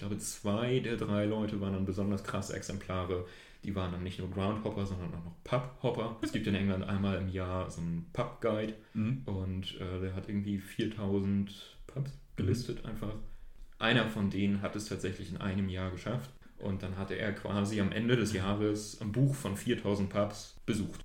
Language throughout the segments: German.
glaube, zwei der drei Leute waren dann besonders krasse Exemplare. Die waren dann nicht nur Groundhopper, sondern auch noch Pubhopper. Es gibt in England einmal im Jahr so einen Pub-Guide mhm. und äh, der hat irgendwie 4000 Pubs gelistet mhm. einfach. Einer von denen hat es tatsächlich in einem Jahr geschafft und dann hatte er quasi am Ende des Jahres ein Buch von 4000 Pubs besucht.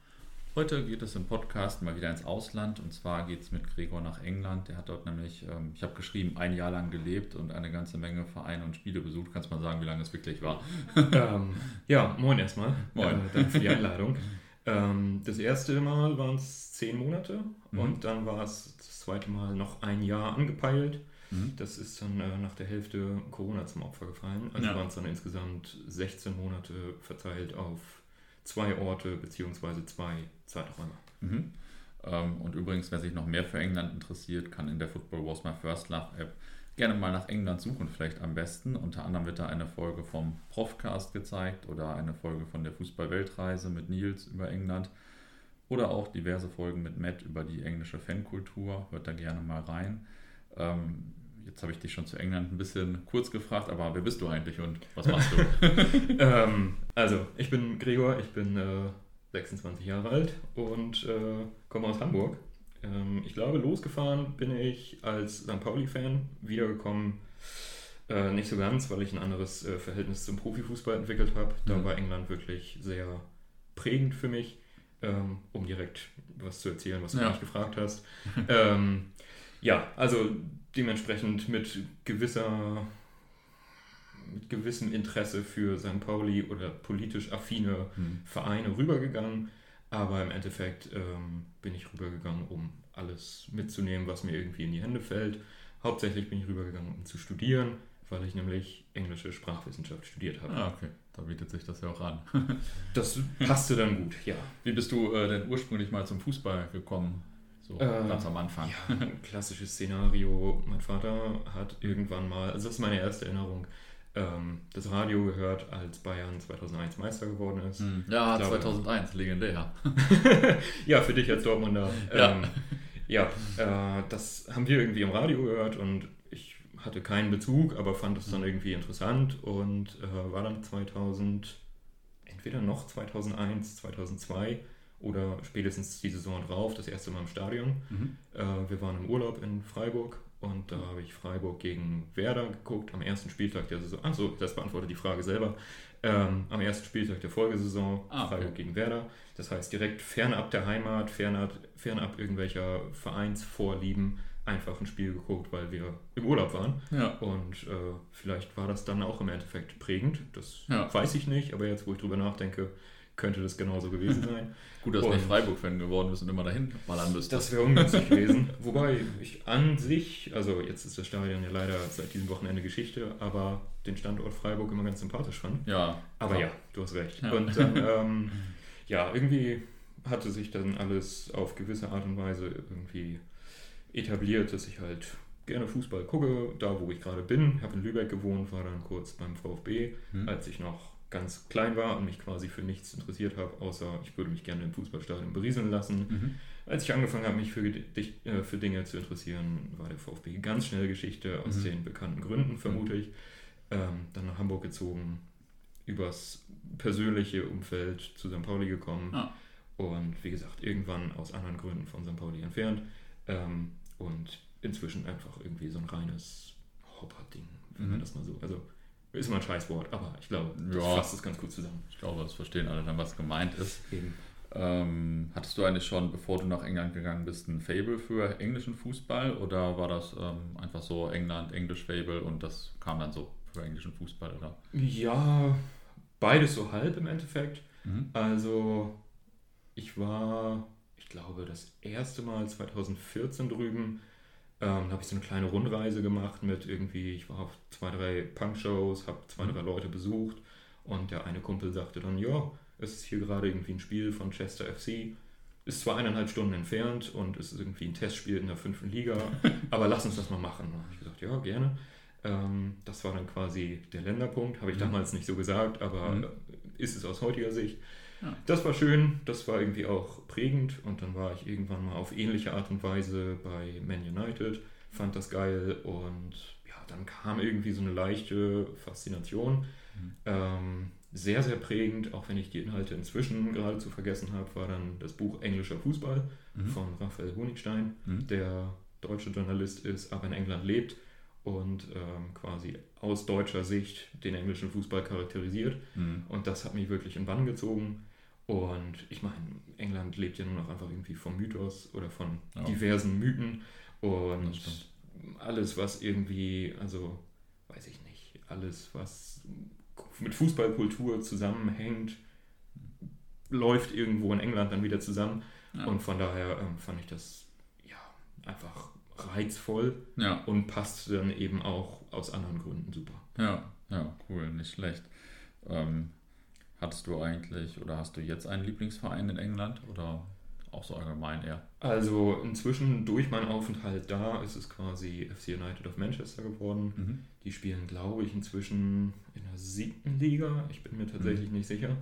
Heute geht es im Podcast mal wieder ins Ausland und zwar geht es mit Gregor nach England. Der hat dort nämlich, ähm, ich habe geschrieben, ein Jahr lang gelebt und eine ganze Menge Vereine und Spiele besucht. Kannst mal sagen, wie lange es wirklich war? ähm, ja, moin erstmal. Moin. Äh, danke für die Einladung. ähm, das erste Mal waren es zehn Monate mhm. und dann war es das zweite Mal noch ein Jahr angepeilt. Mhm. Das ist dann äh, nach der Hälfte Corona zum Opfer gefallen. Also ja. waren es dann insgesamt 16 Monate verteilt auf zwei Orte bzw. zwei Zeiträume. Mhm. Ähm, und übrigens, wer sich noch mehr für England interessiert, kann in der Football Was My First Love App gerne mal nach England suchen, vielleicht am besten. Unter anderem wird da eine Folge vom Profcast gezeigt oder eine Folge von der Fußball-Weltreise mit Nils über England oder auch diverse Folgen mit Matt über die englische Fankultur. Hört da gerne mal rein. Ähm, jetzt habe ich dich schon zu England ein bisschen kurz gefragt, aber wer bist du eigentlich und was machst du? ähm, also, ich bin Gregor, ich bin äh, 26 Jahre alt und äh, komme aus Hamburg. Ähm, ich glaube, losgefahren bin ich als St. Pauli-Fan, wiedergekommen äh, nicht so ganz, weil ich ein anderes äh, Verhältnis zum Profifußball entwickelt habe. Da mhm. war England wirklich sehr prägend für mich, ähm, um direkt was zu erzählen, was du ja. mich gefragt hast. ähm, ja, also dementsprechend mit gewisser mit gewissem Interesse für St. Pauli oder politisch affine hm. Vereine rübergegangen. Aber im Endeffekt ähm, bin ich rübergegangen, um alles mitzunehmen, was mir irgendwie in die Hände fällt. Hauptsächlich bin ich rübergegangen, um zu studieren, weil ich nämlich englische Sprachwissenschaft studiert habe. Ah, okay. Da bietet sich das ja auch an. das passte dann gut, ja. Wie bist du äh, denn ursprünglich mal zum Fußball gekommen? So äh, ganz am Anfang. Ja, klassisches Szenario. Mein Vater hat irgendwann mal, also das ist meine erste Erinnerung, ähm, das Radio gehört, als Bayern 2001 Meister geworden ist. Hm. Ja, glaube, 2001, legendär. ja, für dich als Dortmunder. Ähm, ja, ja äh, das haben wir irgendwie im Radio gehört und ich hatte keinen Bezug, aber fand es dann irgendwie interessant und äh, war dann 2000, entweder noch 2001, 2002 oder spätestens die Saison drauf, das erste Mal im Stadion. Mhm. Äh, wir waren im Urlaub in Freiburg und da habe ich Freiburg gegen Werder geguckt am ersten Spieltag der Saison. Achso, das beantwortet die Frage selber. Ähm, am ersten Spieltag der Folgesaison ah, okay. Freiburg gegen Werder. Das heißt direkt fernab der Heimat, fernab, fernab irgendwelcher Vereinsvorlieben einfach ein Spiel geguckt, weil wir im Urlaub waren. Ja. Und äh, vielleicht war das dann auch im Endeffekt prägend. Das ja. weiß ich nicht, aber jetzt, wo ich drüber nachdenke, könnte das genauso gewesen sein. Gut, dass du nicht Freiburg-Fan geworden bist und immer dahin ballern müsstest. Das wäre ungünstig gewesen. Wobei ich an sich, also jetzt ist das Stadion ja leider seit diesem Wochenende Geschichte, aber den Standort Freiburg immer ganz sympathisch fand. Ja. Aber klar. ja, du hast recht. Ja. Und dann, ähm, ja, irgendwie hatte sich dann alles auf gewisse Art und Weise irgendwie etabliert, dass ich halt gerne Fußball gucke, da wo ich gerade bin. habe in Lübeck gewohnt, war dann kurz beim VfB, hm. als ich noch ganz klein war und mich quasi für nichts interessiert habe, außer ich würde mich gerne im Fußballstadion berieseln lassen. Mhm. Als ich angefangen habe, mich für, äh, für Dinge zu interessieren, war der VfB ganz schnell Geschichte, aus mhm. den bekannten Gründen vermute ich. Ähm, dann nach Hamburg gezogen, übers persönliche Umfeld zu St. Pauli gekommen ah. und wie gesagt, irgendwann aus anderen Gründen von St. Pauli entfernt ähm, und inzwischen einfach irgendwie so ein reines Hopper-Ding, wenn mhm. man das mal so. Also ist immer ein Scheißwort, aber ich glaube, das ja, fasst es ganz gut zusammen. Ich glaube, das verstehen alle dann, was gemeint ist. Ähm, hattest du eigentlich schon, bevor du nach England gegangen bist, ein Fable für englischen Fußball oder war das ähm, einfach so England, Englisch Fable und das kam dann so für englischen Fußball, oder? Ja, beides so halb im Endeffekt. Mhm. Also, ich war, ich glaube, das erste Mal 2014 drüben Ähm, habe ich so eine kleine Rundreise gemacht mit irgendwie, ich war auf zwei, drei Punk-Shows, habe zwei, drei Leute besucht und der eine Kumpel sagte dann, ja, es ist hier gerade irgendwie ein Spiel von Chester FC, ist zwar eineinhalb Stunden entfernt und es ist irgendwie ein Testspiel in der fünften Liga, aber lass uns das mal machen. Da habe ich gesagt, ja, gerne. Ähm, das war dann quasi der Länderpunkt, habe ich mhm. damals nicht so gesagt, aber mhm. ist es aus heutiger Sicht. Ja. Das war schön, das war irgendwie auch prägend und dann war ich irgendwann mal auf ähnliche Art und Weise bei Man United, fand das geil und ja, dann kam irgendwie so eine leichte Faszination. Mhm. Ähm, sehr, sehr prägend, auch wenn ich die Inhalte inzwischen geradezu vergessen habe, war dann das Buch Englischer Fußball mhm. von Raphael Honigstein, mhm. der deutsche Journalist ist, aber in England lebt und ähm, quasi aus deutscher Sicht den englischen Fußball charakterisiert. Mhm. Und das hat mich wirklich in Bann gezogen. Und ich meine, England lebt ja nur noch einfach irgendwie vom Mythos oder von ja. diversen Mythen. Und alles, was irgendwie, also weiß ich nicht, alles, was mit Fußballkultur zusammenhängt, läuft irgendwo in England dann wieder zusammen. Ja. Und von daher ähm, fand ich das ja einfach reizvoll ja. und passt dann eben auch aus anderen Gründen super. Ja, ja, cool, nicht schlecht. Ähm, Hattest du eigentlich oder hast du jetzt einen Lieblingsverein in England oder auch so allgemein eher? Also inzwischen durch meinen Aufenthalt da ist es quasi FC United of Manchester geworden. Mhm. Die spielen, glaube ich, inzwischen in der siebten Liga. Ich bin mir tatsächlich mhm. nicht sicher.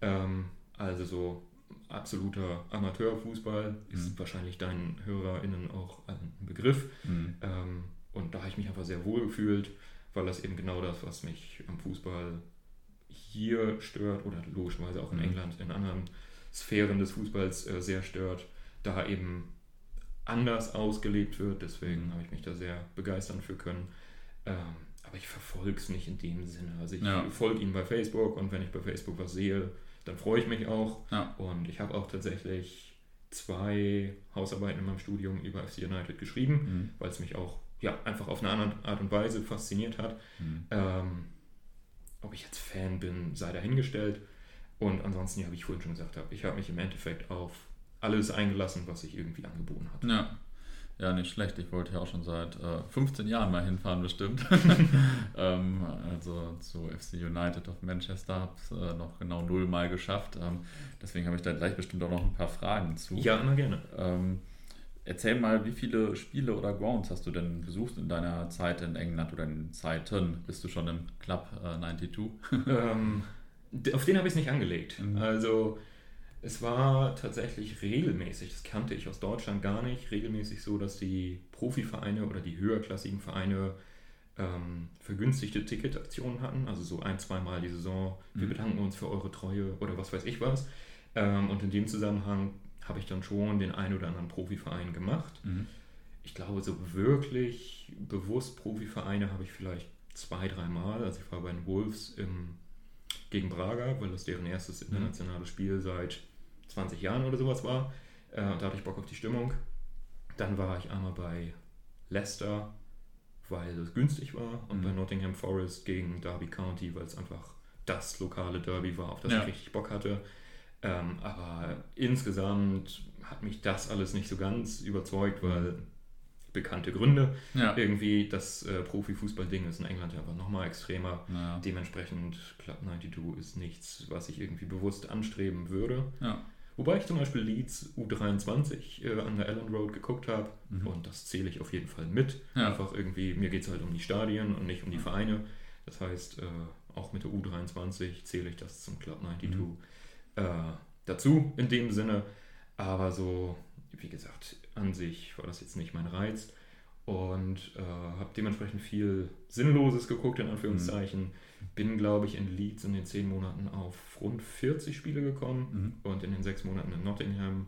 Ähm, also so absoluter Amateurfußball ist mhm. wahrscheinlich deinen HörerInnen auch ein Begriff. Mhm. Ähm, und da habe ich mich einfach sehr wohl gefühlt, weil das eben genau das, was mich am Fußball hier stört oder logischerweise auch in mhm. England in anderen Sphären des Fußballs äh, sehr stört, da eben anders ausgelebt wird. Deswegen habe ich mich da sehr begeistern für können. Ähm, aber ich verfolge es nicht in dem Sinne. Also ich ja. folge ihnen bei Facebook und wenn ich bei Facebook was sehe, dann freue ich mich auch. Ja. Und ich habe auch tatsächlich zwei Hausarbeiten in meinem Studium über FC United geschrieben, mhm. weil es mich auch ja, einfach auf eine andere Art und Weise fasziniert hat. Mhm. Ähm, ob ich jetzt Fan bin, sei dahingestellt. Und ansonsten, ja, wie ich vorhin schon gesagt habe, ich habe mich im Endeffekt auf alles eingelassen, was sich irgendwie angeboten hat. Ja. Ja, nicht schlecht. Ich wollte ja auch schon seit äh, 15 Jahren mal hinfahren, bestimmt. ähm, also zu FC United of Manchester habe es äh, noch genau null Mal geschafft. Ähm, deswegen habe ich da gleich bestimmt auch noch ein paar Fragen zu. Ja, immer gerne. Ähm, Erzähl mal, wie viele Spiele oder Grounds hast du denn besucht in deiner Zeit in England oder in Zeiten? Bist du schon im Club äh, 92? ähm, auf den habe ich es nicht angelegt. Mhm. Also es war tatsächlich regelmäßig, das kannte ich aus Deutschland gar nicht, regelmäßig so, dass die Profivereine oder die höherklassigen Vereine ähm, vergünstigte Ticketaktionen hatten, also so ein, zweimal die Saison, wir mhm. bedanken uns für eure Treue oder was weiß ich was. Ähm, und in dem Zusammenhang habe ich dann schon den einen oder anderen Profiverein gemacht. Mhm. Ich glaube, so wirklich bewusst Profivereine habe ich vielleicht zwei, dreimal. Also ich war bei den Wolves im, gegen Braga, weil das deren erstes mhm. internationales Spiel seit 20 Jahren oder sowas war. Äh, da hatte ich Bock auf die Stimmung. Dann war ich einmal bei Leicester, weil es günstig war. Und mhm. bei Nottingham Forest gegen Derby County, weil es einfach das lokale Derby war, auf das ja. ich richtig Bock hatte. Ähm, aber insgesamt hat mich das alles nicht so ganz überzeugt, weil bekannte Gründe. Ja. Irgendwie das äh, Profifußball-Ding ist in England ja einfach nochmal extremer. Ja. Dementsprechend Club 92 ist nichts, was ich irgendwie bewusst anstreben würde. Ja. Wobei ich zum Beispiel Leeds U23 äh, an der Ellen Road geguckt habe mhm. und das zähle ich auf jeden Fall mit. Einfach irgendwie, mir geht es halt um die Stadien und nicht um die Vereine. Das heißt, äh, auch mit der U23 zähle ich das zum Club 92. Mhm äh, dazu in dem Sinne. Aber so, wie gesagt, an sich war das jetzt nicht mein Reiz. Und äh, habe dementsprechend viel Sinnloses geguckt, in Anführungszeichen. Mhm. Bin, glaube ich, in Leeds in den zehn Monaten auf rund 40 Spiele gekommen mhm. und in den sechs Monaten in Nottingham.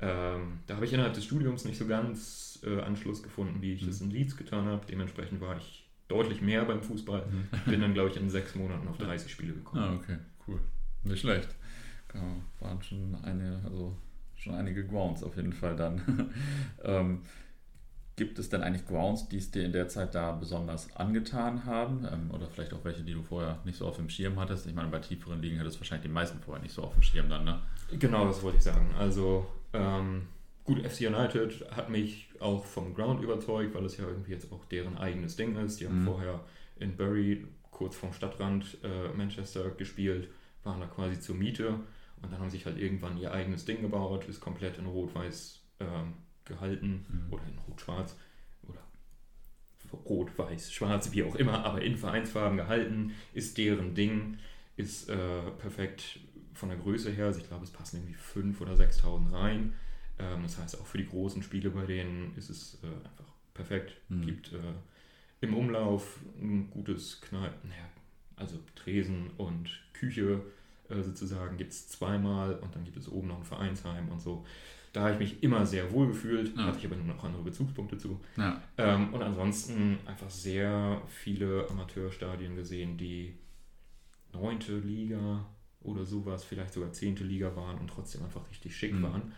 Ähm, da habe ich innerhalb des Studiums nicht so ganz äh, Anschluss gefunden, wie ich mhm. das in Leeds getan habe. Dementsprechend war ich deutlich mehr beim Fußball. Mhm. Bin dann, glaube ich, in sechs Monaten auf 30 Spiele gekommen. Ah, okay, cool. Nicht schlecht. Ja, waren schon eine, also schon einige Grounds auf jeden Fall dann. ähm, gibt es denn eigentlich Grounds, die es dir in der Zeit da besonders angetan haben? Ähm, oder vielleicht auch welche, die du vorher nicht so auf dem Schirm hattest? Ich meine, bei tieferen Ligen hattest du wahrscheinlich die meisten vorher nicht so auf dem Schirm dann, ne? Genau, das wollte ich sagen. Also ähm, gut, FC United hat mich auch vom Ground überzeugt, weil es ja irgendwie jetzt auch deren eigenes Ding ist. Die haben Mhm. vorher in Bury, kurz vom Stadtrand äh, Manchester, gespielt, waren da quasi zur Miete und dann haben sich halt irgendwann ihr eigenes Ding gebaut, ist komplett in Rot-Weiß ähm, gehalten Mhm. oder in Rot-Schwarz oder Rot, Weiß, Schwarz, wie auch immer, aber in Vereinsfarben gehalten, ist deren Ding, ist äh, perfekt von der Größe her. Also ich glaube, es passen irgendwie 5.000 oder 6.000 rein. Ähm, das heißt, auch für die großen Spiele bei denen ist es äh, einfach perfekt. Mhm. Gibt äh, im Umlauf ein gutes Kneipen, naja, also Tresen und Küche äh, sozusagen gibt es zweimal und dann gibt es oben noch ein Vereinsheim und so. Da habe ich mich immer sehr wohl gefühlt, Ja. hatte ich aber nur noch andere Bezugspunkte zu. Ja. Ähm, und ansonsten einfach sehr viele Amateurstadien gesehen, die neunte Liga oder sowas, vielleicht sogar zehnte Liga waren und trotzdem einfach richtig schick Mhm. waren.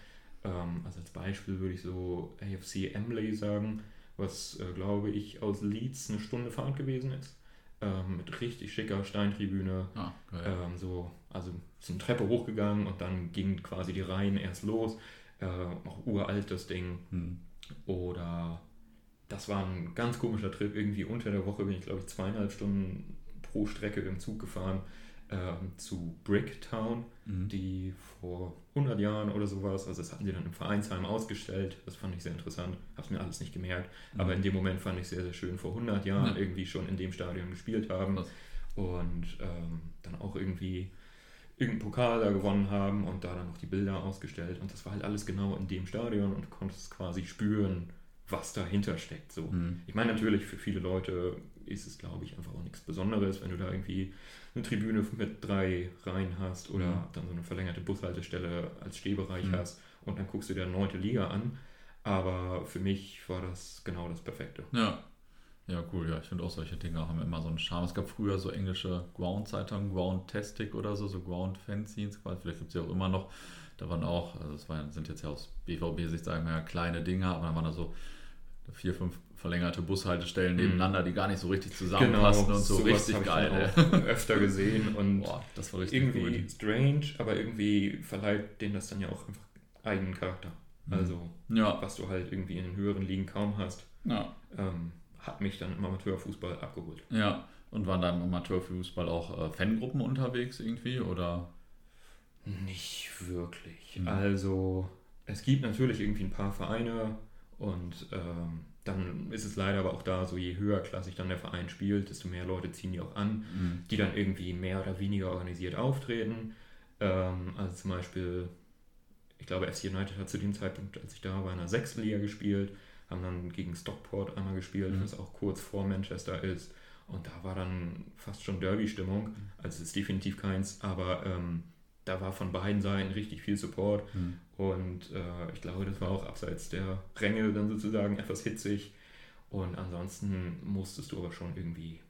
Ähm, also als Beispiel würde ich so AFC Emley sagen, was äh, glaube ich aus Leeds eine Stunde Fahrt gewesen ist. Ähm, mit richtig schicker Steintribüne. Ah. Ähm, so, also ist eine Treppe hochgegangen und dann ging quasi die Reihen erst los. Äh, auch uralt das Ding. Hm. Oder das war ein ganz komischer Trip. Irgendwie unter der Woche bin ich, glaube ich, zweieinhalb Stunden pro Strecke im Zug gefahren ähm, zu Bricktown, Mhm. die vor 100 Jahren oder sowas, also das hatten sie dann im Vereinsheim ausgestellt. Das fand ich sehr interessant. Hab's mir alles nicht gemerkt. Aber in dem Moment fand ich sehr, sehr schön, vor 100 Jahren Ja. irgendwie schon in dem Stadion gespielt haben Krass. und ähm, dann auch irgendwie irgendeinen Pokal da gewonnen haben und da dann noch die Bilder ausgestellt. Und das war halt alles genau in dem Stadion und du konntest quasi spüren, was dahinter steckt. So. Mhm. Ich meine, natürlich für viele Leute ist es, glaube ich, einfach auch nichts Besonderes, wenn du da irgendwie eine Tribüne mit drei Reihen hast oder Mhm. dann so eine verlängerte Bushaltestelle als Stehbereich Mhm. hast und dann guckst du dir neunte Liga an. Aber für mich war das genau das Perfekte. Ja. Ja, cool, ja. Ich finde auch solche Dinge haben immer so einen Charme. Es gab früher so englische Ground-Zeitungen, Ground-Tastic oder so, so Ground-Fanzines, quasi. vielleicht gibt es ja auch immer noch. Da waren auch, also das waren, sind jetzt ja aus BVB-Sicht, sagen wir ja, kleine Dinge, aber dann waren da so vier, fünf verlängerte Bushaltestellen Mhm. nebeneinander, die gar nicht so richtig zusammenpassen und so richtig ich geil. ey. auch öfter gesehen und Boah, das war richtig irgendwie cool. strange, aber irgendwie verleiht denen das dann ja auch einfach eigenen Charakter. Mhm. Also, Ja, was du halt irgendwie in den höheren Ligen kaum hast, ja, ähm, hat mich dann im Amateurfußball abgeholt. ja. Und waren da im Amateurfußball auch äh, Fangruppen unterwegs irgendwie oder? Nicht wirklich. Mhm. Also, es gibt natürlich irgendwie ein paar Vereine und ähm, dann ist es leider aber auch da, so je höherklassig dann der Verein spielt, desto mehr Leute ziehen die auch an. Mhm. die dann irgendwie mehr oder weniger organisiert auftreten. Ähm, also zum Beispiel, ich glaube, FC United hat zu dem Zeitpunkt, als ich da war, in der sechsten Liga gespielt, haben dann gegen Stockport einmal gespielt, Mhm. was auch kurz vor Manchester ist. Und da war dann fast schon Derby-Stimmung. Also es ist definitiv keins, aber ähm, da war von beiden Seiten richtig viel Support. Mhm. Und äh, ich glaube, das war auch abseits der Ränge dann sozusagen etwas hitzig. Und ansonsten musstest du aber schon irgendwie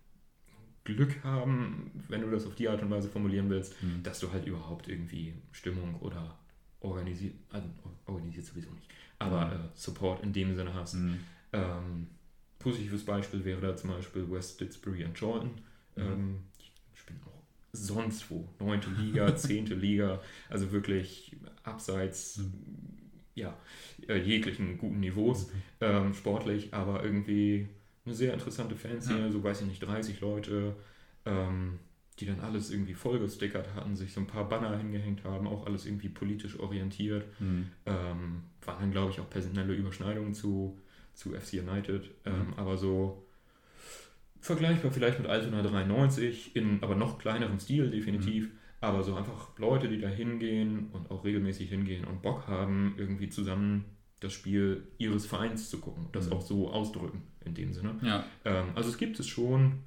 Glück haben, wenn du das auf die Art und Weise formulieren willst, Mhm. dass du halt überhaupt irgendwie Stimmung oder organisiert, also organisiert sowieso nicht, aber Mhm. äh, Support in dem Sinne hast. Mhm. Ähm, positives Beispiel wäre da zum Beispiel West Didsbury und Jordan. Mhm. Ähm, die spielen auch sonst wo. Neunte Liga, zehnte Liga, also wirklich abseits Mhm. ja, äh, jeglichen guten Niveaus, ähm, sportlich, aber irgendwie eine sehr interessante Fanszene, Ja. so weiß ich nicht, 30 Leute, ähm, die dann alles irgendwie vollgestickert hatten, sich so ein paar Banner hingehängt haben, auch alles irgendwie politisch orientiert. Mhm. Ähm, waren dann, glaube ich, auch personelle Überschneidungen zu, zu FC United, ähm, Mhm. aber so vergleichbar vielleicht mit Altona 93, in aber noch kleinerem Stil definitiv, aber so einfach Leute, die da hingehen und auch regelmäßig hingehen und Bock haben, irgendwie zusammen das Spiel ihres Vereins zu gucken, das Mhm. auch so ausdrücken in dem Sinne. Ja, Ähm, also es gibt es schon,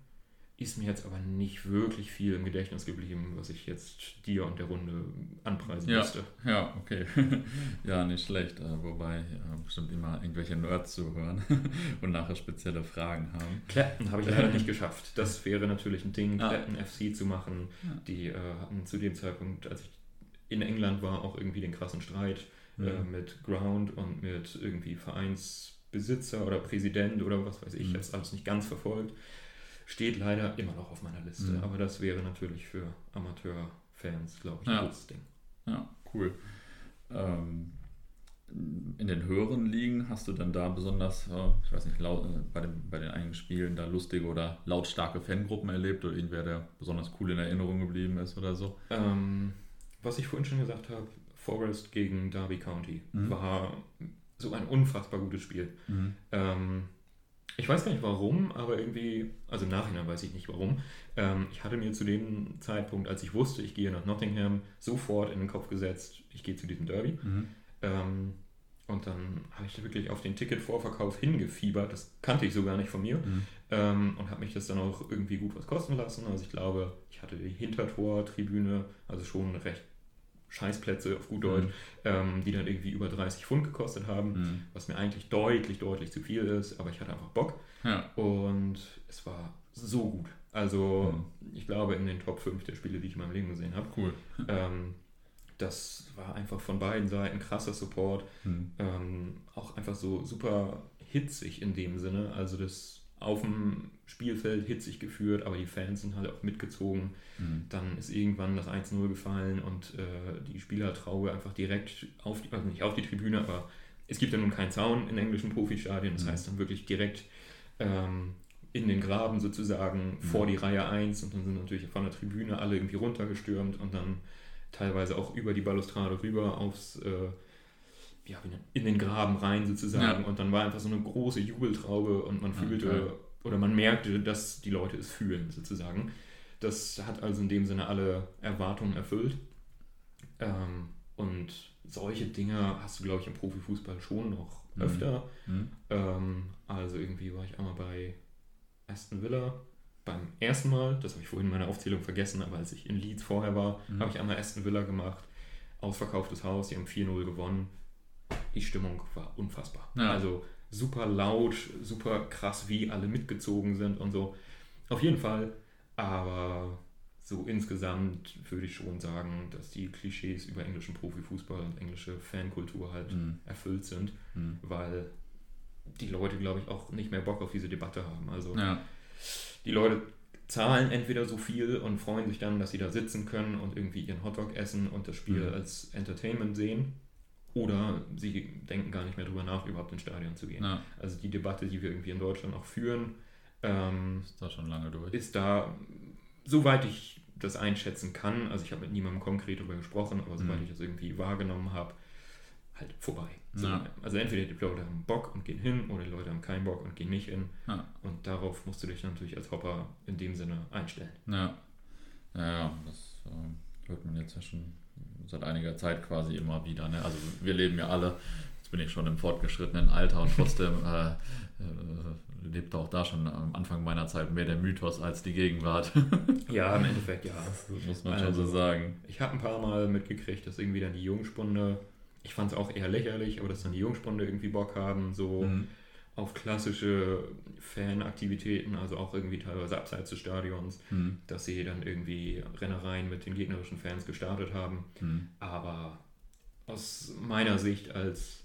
ist mir jetzt aber nicht wirklich viel im Gedächtnis geblieben, was ich jetzt dir und der Runde anpreisen Ja. müsste. ja, okay. ja, nicht schlecht. Äh, wobei ja, bestimmt immer irgendwelche Nerds zuhören und nachher spezielle Fragen haben. Clapton habe ich leider nicht geschafft. Das wäre natürlich ein Ding, Ah. Clapton FC zu machen. Ja. Die äh, hatten zu dem Zeitpunkt, als ich in England war, auch irgendwie den krassen Streit äh, Mhm. mit Ground und mit irgendwie Vereinsbesitzer oder Präsident oder was weiß ich. Ich habe es alles nicht ganz verfolgt. Steht leider immer noch auf meiner Liste. Mhm. Aber das wäre natürlich für Amateurfans, glaube ich, Ja. ein gutes Ding. Ja, cool. Ähm, in den höheren Ligen hast du dann da besonders, äh, ich weiß nicht, laut, äh, bei, dem, bei den einigen Spielen da lustige oder lautstarke Fangruppen erlebt oder irgendwer, der besonders cool in Erinnerung geblieben ist oder so? Ähm, was ich vorhin schon gesagt habe, Forest gegen Derby County mhm. war so ein unfassbar gutes Spiel. Mhm. Ähm, ich weiß gar nicht warum, aber irgendwie, also im Nachhinein weiß ich nicht warum. Ähm, ich hatte mir zu dem Zeitpunkt, als ich wusste, ich gehe nach Nottingham, sofort in den Kopf gesetzt, ich gehe zu diesem Derby. Mhm. Ähm, und dann habe ich da wirklich auf den Ticketvorverkauf hingefiebert. Das kannte ich so gar nicht von mir. Mhm. Ähm, und habe mich das dann auch irgendwie gut was kosten lassen. Also ich glaube, ich hatte die Hintertor-Tribüne, also schon recht Scheißplätze auf gut Deutsch, mhm. ähm, die dann irgendwie über 30 Pfund gekostet haben, mhm. was mir eigentlich deutlich, deutlich zu viel ist, aber ich hatte einfach Bock. Ja. Und es war so gut. Also mhm. ich glaube in den Top 5 der Spiele, die ich in meinem Leben gesehen habe. Cool. Ähm, das war einfach von beiden Seiten krasser Support. Mhm. Ähm, auch einfach so super hitzig in dem Sinne. Also das auf dem Spielfeld hitzig geführt, aber die Fans sind halt auch mitgezogen. Mhm. Dann ist irgendwann das 1-0 gefallen und äh, die Spielertraube einfach direkt auf die, also nicht auf die Tribüne, aber es gibt ja nun keinen Zaun in englischen Profistadien. Das mhm. heißt dann wirklich direkt ähm, in den Graben sozusagen mhm. vor die Reihe 1 und dann sind natürlich von der Tribüne alle irgendwie runtergestürmt und dann teilweise auch über die Balustrade rüber aufs, äh, ja, in den Graben rein sozusagen. Ja. Und dann war einfach so eine große Jubeltraube und man fühlte okay. oder man merkte, dass die Leute es fühlen sozusagen. Das hat also in dem Sinne alle Erwartungen erfüllt. Ähm, und solche Dinge hast du, glaube ich, im Profifußball schon noch mhm. öfter. Mhm. Ähm, also irgendwie war ich einmal bei Aston Villa beim ersten Mal, das habe ich vorhin in meiner Aufzählung vergessen, aber als ich in Leeds vorher war, mhm. habe ich einmal Aston Villa gemacht. Ausverkauftes Haus, die haben 4-0 gewonnen. Die Stimmung war unfassbar. Ja. Also super laut, super krass, wie alle mitgezogen sind und so. Auf jeden Fall, aber so insgesamt würde ich schon sagen, dass die Klischees über englischen Profifußball und englische Fankultur halt mhm. erfüllt sind, mhm. weil die Leute, glaube ich, auch nicht mehr Bock auf diese Debatte haben. Also ja die Leute zahlen entweder so viel und freuen sich dann, dass sie da sitzen können und irgendwie ihren Hotdog essen und das Spiel mhm. als Entertainment sehen. Oder sie denken gar nicht mehr drüber nach, überhaupt ins Stadion zu gehen. Ja. Also die Debatte, die wir irgendwie in Deutschland auch führen, ähm, ist da schon lange durch. Ist da, soweit ich das einschätzen kann, also ich habe mit niemandem konkret darüber gesprochen, aber soweit mhm. ich das irgendwie wahrgenommen habe, halt vorbei. So, ja. Also entweder die Leute haben Bock und gehen hin oder die Leute haben keinen Bock und gehen nicht hin. Ja. Und darauf musst du dich natürlich als Hopper in dem Sinne einstellen. Ja, ja, das äh, hört man jetzt ja schon seit einiger Zeit quasi immer wieder. Ne? Also wir leben ja alle, jetzt bin ich schon im fortgeschrittenen Alter und trotzdem äh, äh, lebt auch da schon am Anfang meiner Zeit mehr der Mythos als die Gegenwart. ja, im Endeffekt ja. Das muss man also, schon so also, sagen. Ich habe ein paar Mal mitgekriegt, dass irgendwie dann die Jungspunde ich fand es auch eher lächerlich, aber dass dann die Jungspunde irgendwie Bock haben, so mhm. Auf klassische Fanaktivitäten, also auch irgendwie teilweise abseits des Stadions, mhm. dass sie dann irgendwie Rennereien mit den gegnerischen Fans gestartet haben. Mhm. Aber aus meiner Sicht als,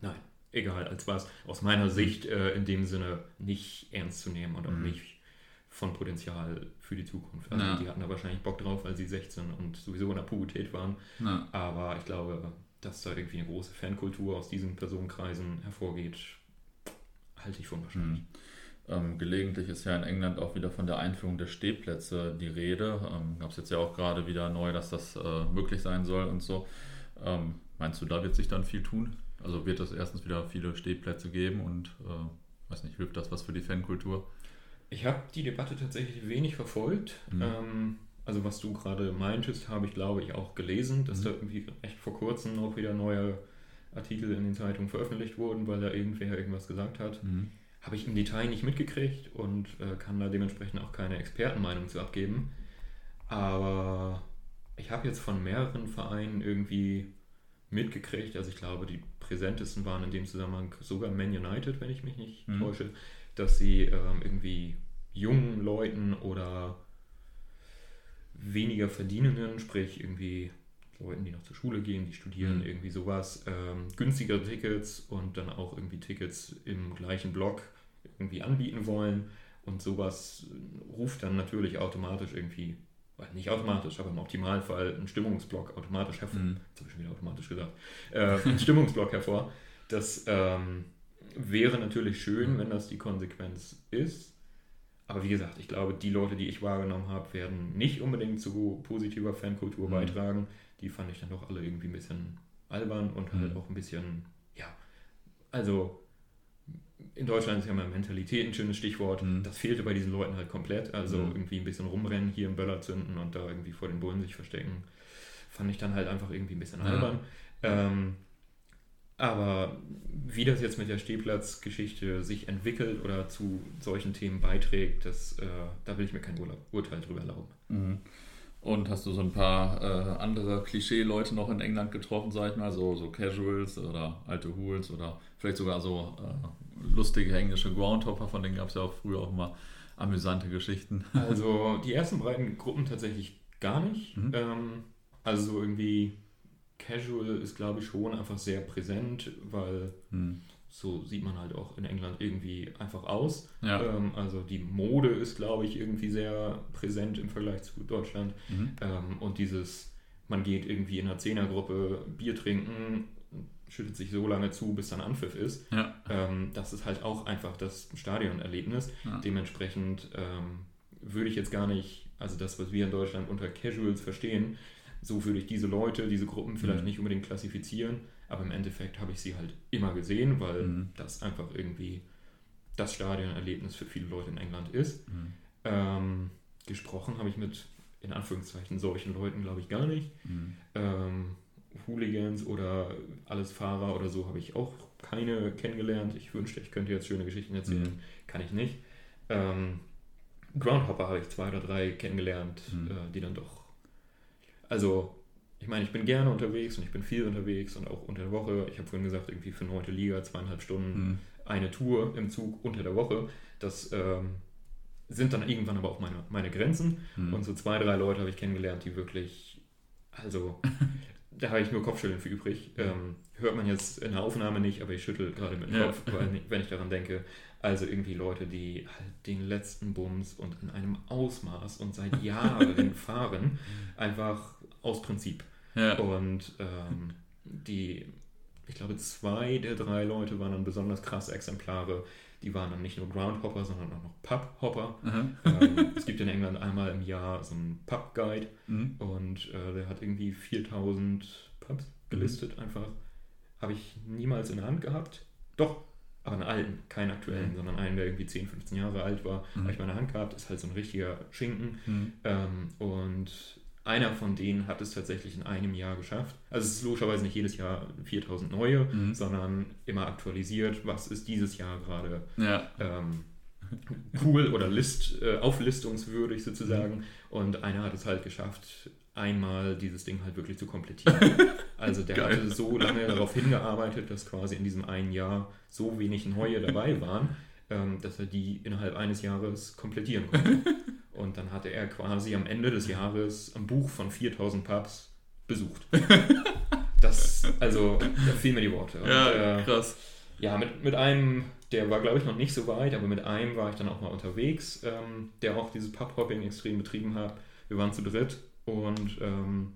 nein, egal als was, aus meiner Sicht äh, in dem Sinne nicht ernst zu nehmen und auch mhm. nicht von Potenzial für die Zukunft. Also ja. die hatten da wahrscheinlich Bock drauf, weil sie 16 und sowieso in der Pubertät waren. Ja. Aber ich glaube, dass da irgendwie eine große Fankultur aus diesen Personenkreisen hervorgeht, halte ich für unwahrscheinlich. Mhm. Ähm, gelegentlich ist ja in England auch wieder von der Einführung der Stehplätze die Rede. Ähm, Gab es jetzt ja auch gerade wieder neu, dass das äh, möglich sein soll und so. Ähm, meinst du, da wird sich dann viel tun? Also wird es erstens wieder viele Stehplätze geben und äh, weiß nicht, hilft das was für die Fankultur? Ich habe die Debatte tatsächlich wenig verfolgt. Mhm. Ähm, also was du gerade meintest, habe ich glaube ich auch gelesen, dass mhm. da irgendwie echt vor kurzem auch wieder neue Artikel in den Zeitungen veröffentlicht wurden, weil da irgendwer irgendwas gesagt hat. Mhm. Habe ich im Detail nicht mitgekriegt und äh, kann da dementsprechend auch keine Expertenmeinung zu abgeben. Aber ich habe jetzt von mehreren Vereinen irgendwie mitgekriegt, also ich glaube, die präsentesten waren in dem Zusammenhang sogar Man United, wenn ich mich nicht mhm. täusche, dass sie ähm, irgendwie jungen Leuten oder weniger Verdienenden, sprich irgendwie Leuten, die noch zur Schule gehen, die studieren, mhm. irgendwie sowas, ähm, günstigere Tickets und dann auch irgendwie Tickets im gleichen Block irgendwie anbieten wollen. Und sowas ruft dann natürlich automatisch irgendwie nicht automatisch, aber im Optimalfall einen Stimmungsblock automatisch hervor. Mhm. Jetzt habe ich schon wieder automatisch gesagt. Äh, einen Stimmungsblock hervor. Das ähm, wäre natürlich schön, wenn das die Konsequenz ist. Aber wie gesagt, ich glaube, die Leute, die ich wahrgenommen habe, werden nicht unbedingt zu positiver Fankultur mhm. beitragen. Die fand ich dann doch alle irgendwie ein bisschen albern und halt mhm. auch ein bisschen, ja, also in Deutschland ist ja mal Mentalität ein schönes Stichwort. Mhm. Das fehlte bei diesen Leuten halt komplett. Also mhm. irgendwie ein bisschen rumrennen, hier im Böller zünden und da irgendwie vor den Bullen sich verstecken, fand ich dann halt einfach irgendwie ein bisschen albern. Ähm, aber wie das jetzt mit der Stehplatzgeschichte sich entwickelt oder zu solchen Themen beiträgt, das, äh, da will ich mir kein Urteil drüber erlauben. Und hast du so ein paar äh, andere Klischee-Leute noch in England getroffen, sag ich mal, so, so Casuals oder alte Hools oder vielleicht sogar so äh, lustige englische Groundhopper, von denen gab es ja auch früher auch immer amüsante Geschichten. Also die ersten beiden Gruppen tatsächlich gar nicht. Mhm. Ähm, also irgendwie Casual ist, glaube ich, schon einfach sehr präsent, weil mhm. So sieht man halt auch in England irgendwie einfach aus. Ja. Ähm, also die Mode ist, glaube ich, irgendwie sehr präsent im Vergleich zu Deutschland. Mhm. Ähm, und dieses, man geht irgendwie in einer Zehnergruppe Bier trinken, schüttet sich so lange zu, bis dann Anpfiff ist. Ja. Ähm, das ist halt auch einfach das Stadionerlebnis. Ja. Dementsprechend ähm, würde ich jetzt gar nicht, also das, was wir in Deutschland unter Casuals verstehen, so würde ich diese Leute, diese Gruppen vielleicht mhm. nicht unbedingt klassifizieren, aber im Endeffekt habe ich sie halt immer gesehen, weil mhm. das einfach irgendwie das Stadionerlebnis für viele Leute in England ist. Mhm. Ähm, gesprochen habe ich mit, in Anführungszeichen, solchen Leuten, glaube ich, gar nicht. Mhm. Ähm, Hooligans oder alles Fahrer oder so habe ich auch keine kennengelernt. Ich wünschte, ich könnte jetzt schöne Geschichten erzählen. Mhm. Kann ich nicht. Ähm, Groundhopper habe ich zwei oder drei kennengelernt, mhm. äh, die dann doch also, ich meine, ich bin gerne unterwegs und ich bin viel unterwegs und auch unter der Woche. Ich habe vorhin gesagt, irgendwie für neunte Liga zweieinhalb Stunden mhm. eine Tour im Zug unter der Woche. Das ähm, sind dann irgendwann aber auch meine, meine Grenzen. Mhm. Und so zwei, drei Leute habe ich kennengelernt, die wirklich, also da habe ich nur Kopfschütteln für übrig. Ähm, hört man jetzt in der Aufnahme nicht, aber ich schüttel gerade mit dem. Kopf, weil, wenn ich daran denke. Also irgendwie Leute, die halt den letzten Bums und in einem Ausmaß und seit Jahren fahren, einfach aus Prinzip. Ja. Und ähm, die, ich glaube, zwei der drei Leute waren dann besonders krasse Exemplare. Die waren dann nicht nur Groundhopper, sondern auch noch Pubhopper. Ähm, es gibt in England einmal im Jahr so einen Pub-Guide mhm. und äh, der hat irgendwie 4000 Pubs gelistet mhm. einfach. Habe ich niemals in der Hand gehabt. Doch, aber einen alten, keinen aktuellen, mhm. sondern einen, der irgendwie 10, 15 Jahre alt war. Mhm. Habe ich meine Hand gehabt, ist halt so ein richtiger Schinken. Mhm. Ähm, und einer von denen hat es tatsächlich in einem Jahr geschafft. Also es ist logischerweise nicht jedes Jahr 4000 neue, mhm. sondern immer aktualisiert, was ist dieses Jahr gerade ja. ähm, cool oder list, äh, auflistungswürdig sozusagen. Mhm. Und einer hat es halt geschafft, einmal dieses Ding halt wirklich zu komplettieren. Also der Geil. hatte so lange darauf hingearbeitet, dass quasi in diesem einen Jahr so wenig neue dabei waren, ähm, dass er die innerhalb eines Jahres komplettieren konnte. Und dann hatte er quasi am Ende des Jahres ein Buch von 4000 Pubs besucht. Das, also, da fielen mir die Worte. Und, ja, äh, krass. Ja, mit, mit einem, der war glaube ich noch nicht so weit, aber mit einem war ich dann auch mal unterwegs, ähm, der auch dieses Pub-Hopping extrem betrieben hat. Wir waren zu dritt und ähm,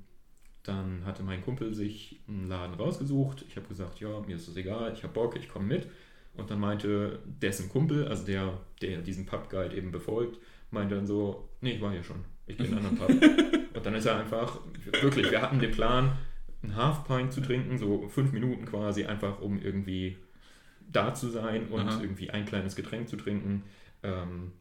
dann hatte mein Kumpel sich einen Laden rausgesucht. Ich habe gesagt, ja, mir ist das egal, ich habe Bock, ich komme mit. Und dann meinte dessen Kumpel, also der, der diesen Pub-Guide eben befolgt, meinte dann so, nee, ich war hier schon, ich bin in einem Pub. und dann ist er einfach, wirklich, wir hatten den Plan, einen Half Pint zu trinken, so fünf Minuten quasi, einfach um irgendwie da zu sein und Aha. irgendwie ein kleines Getränk zu trinken. Ähm,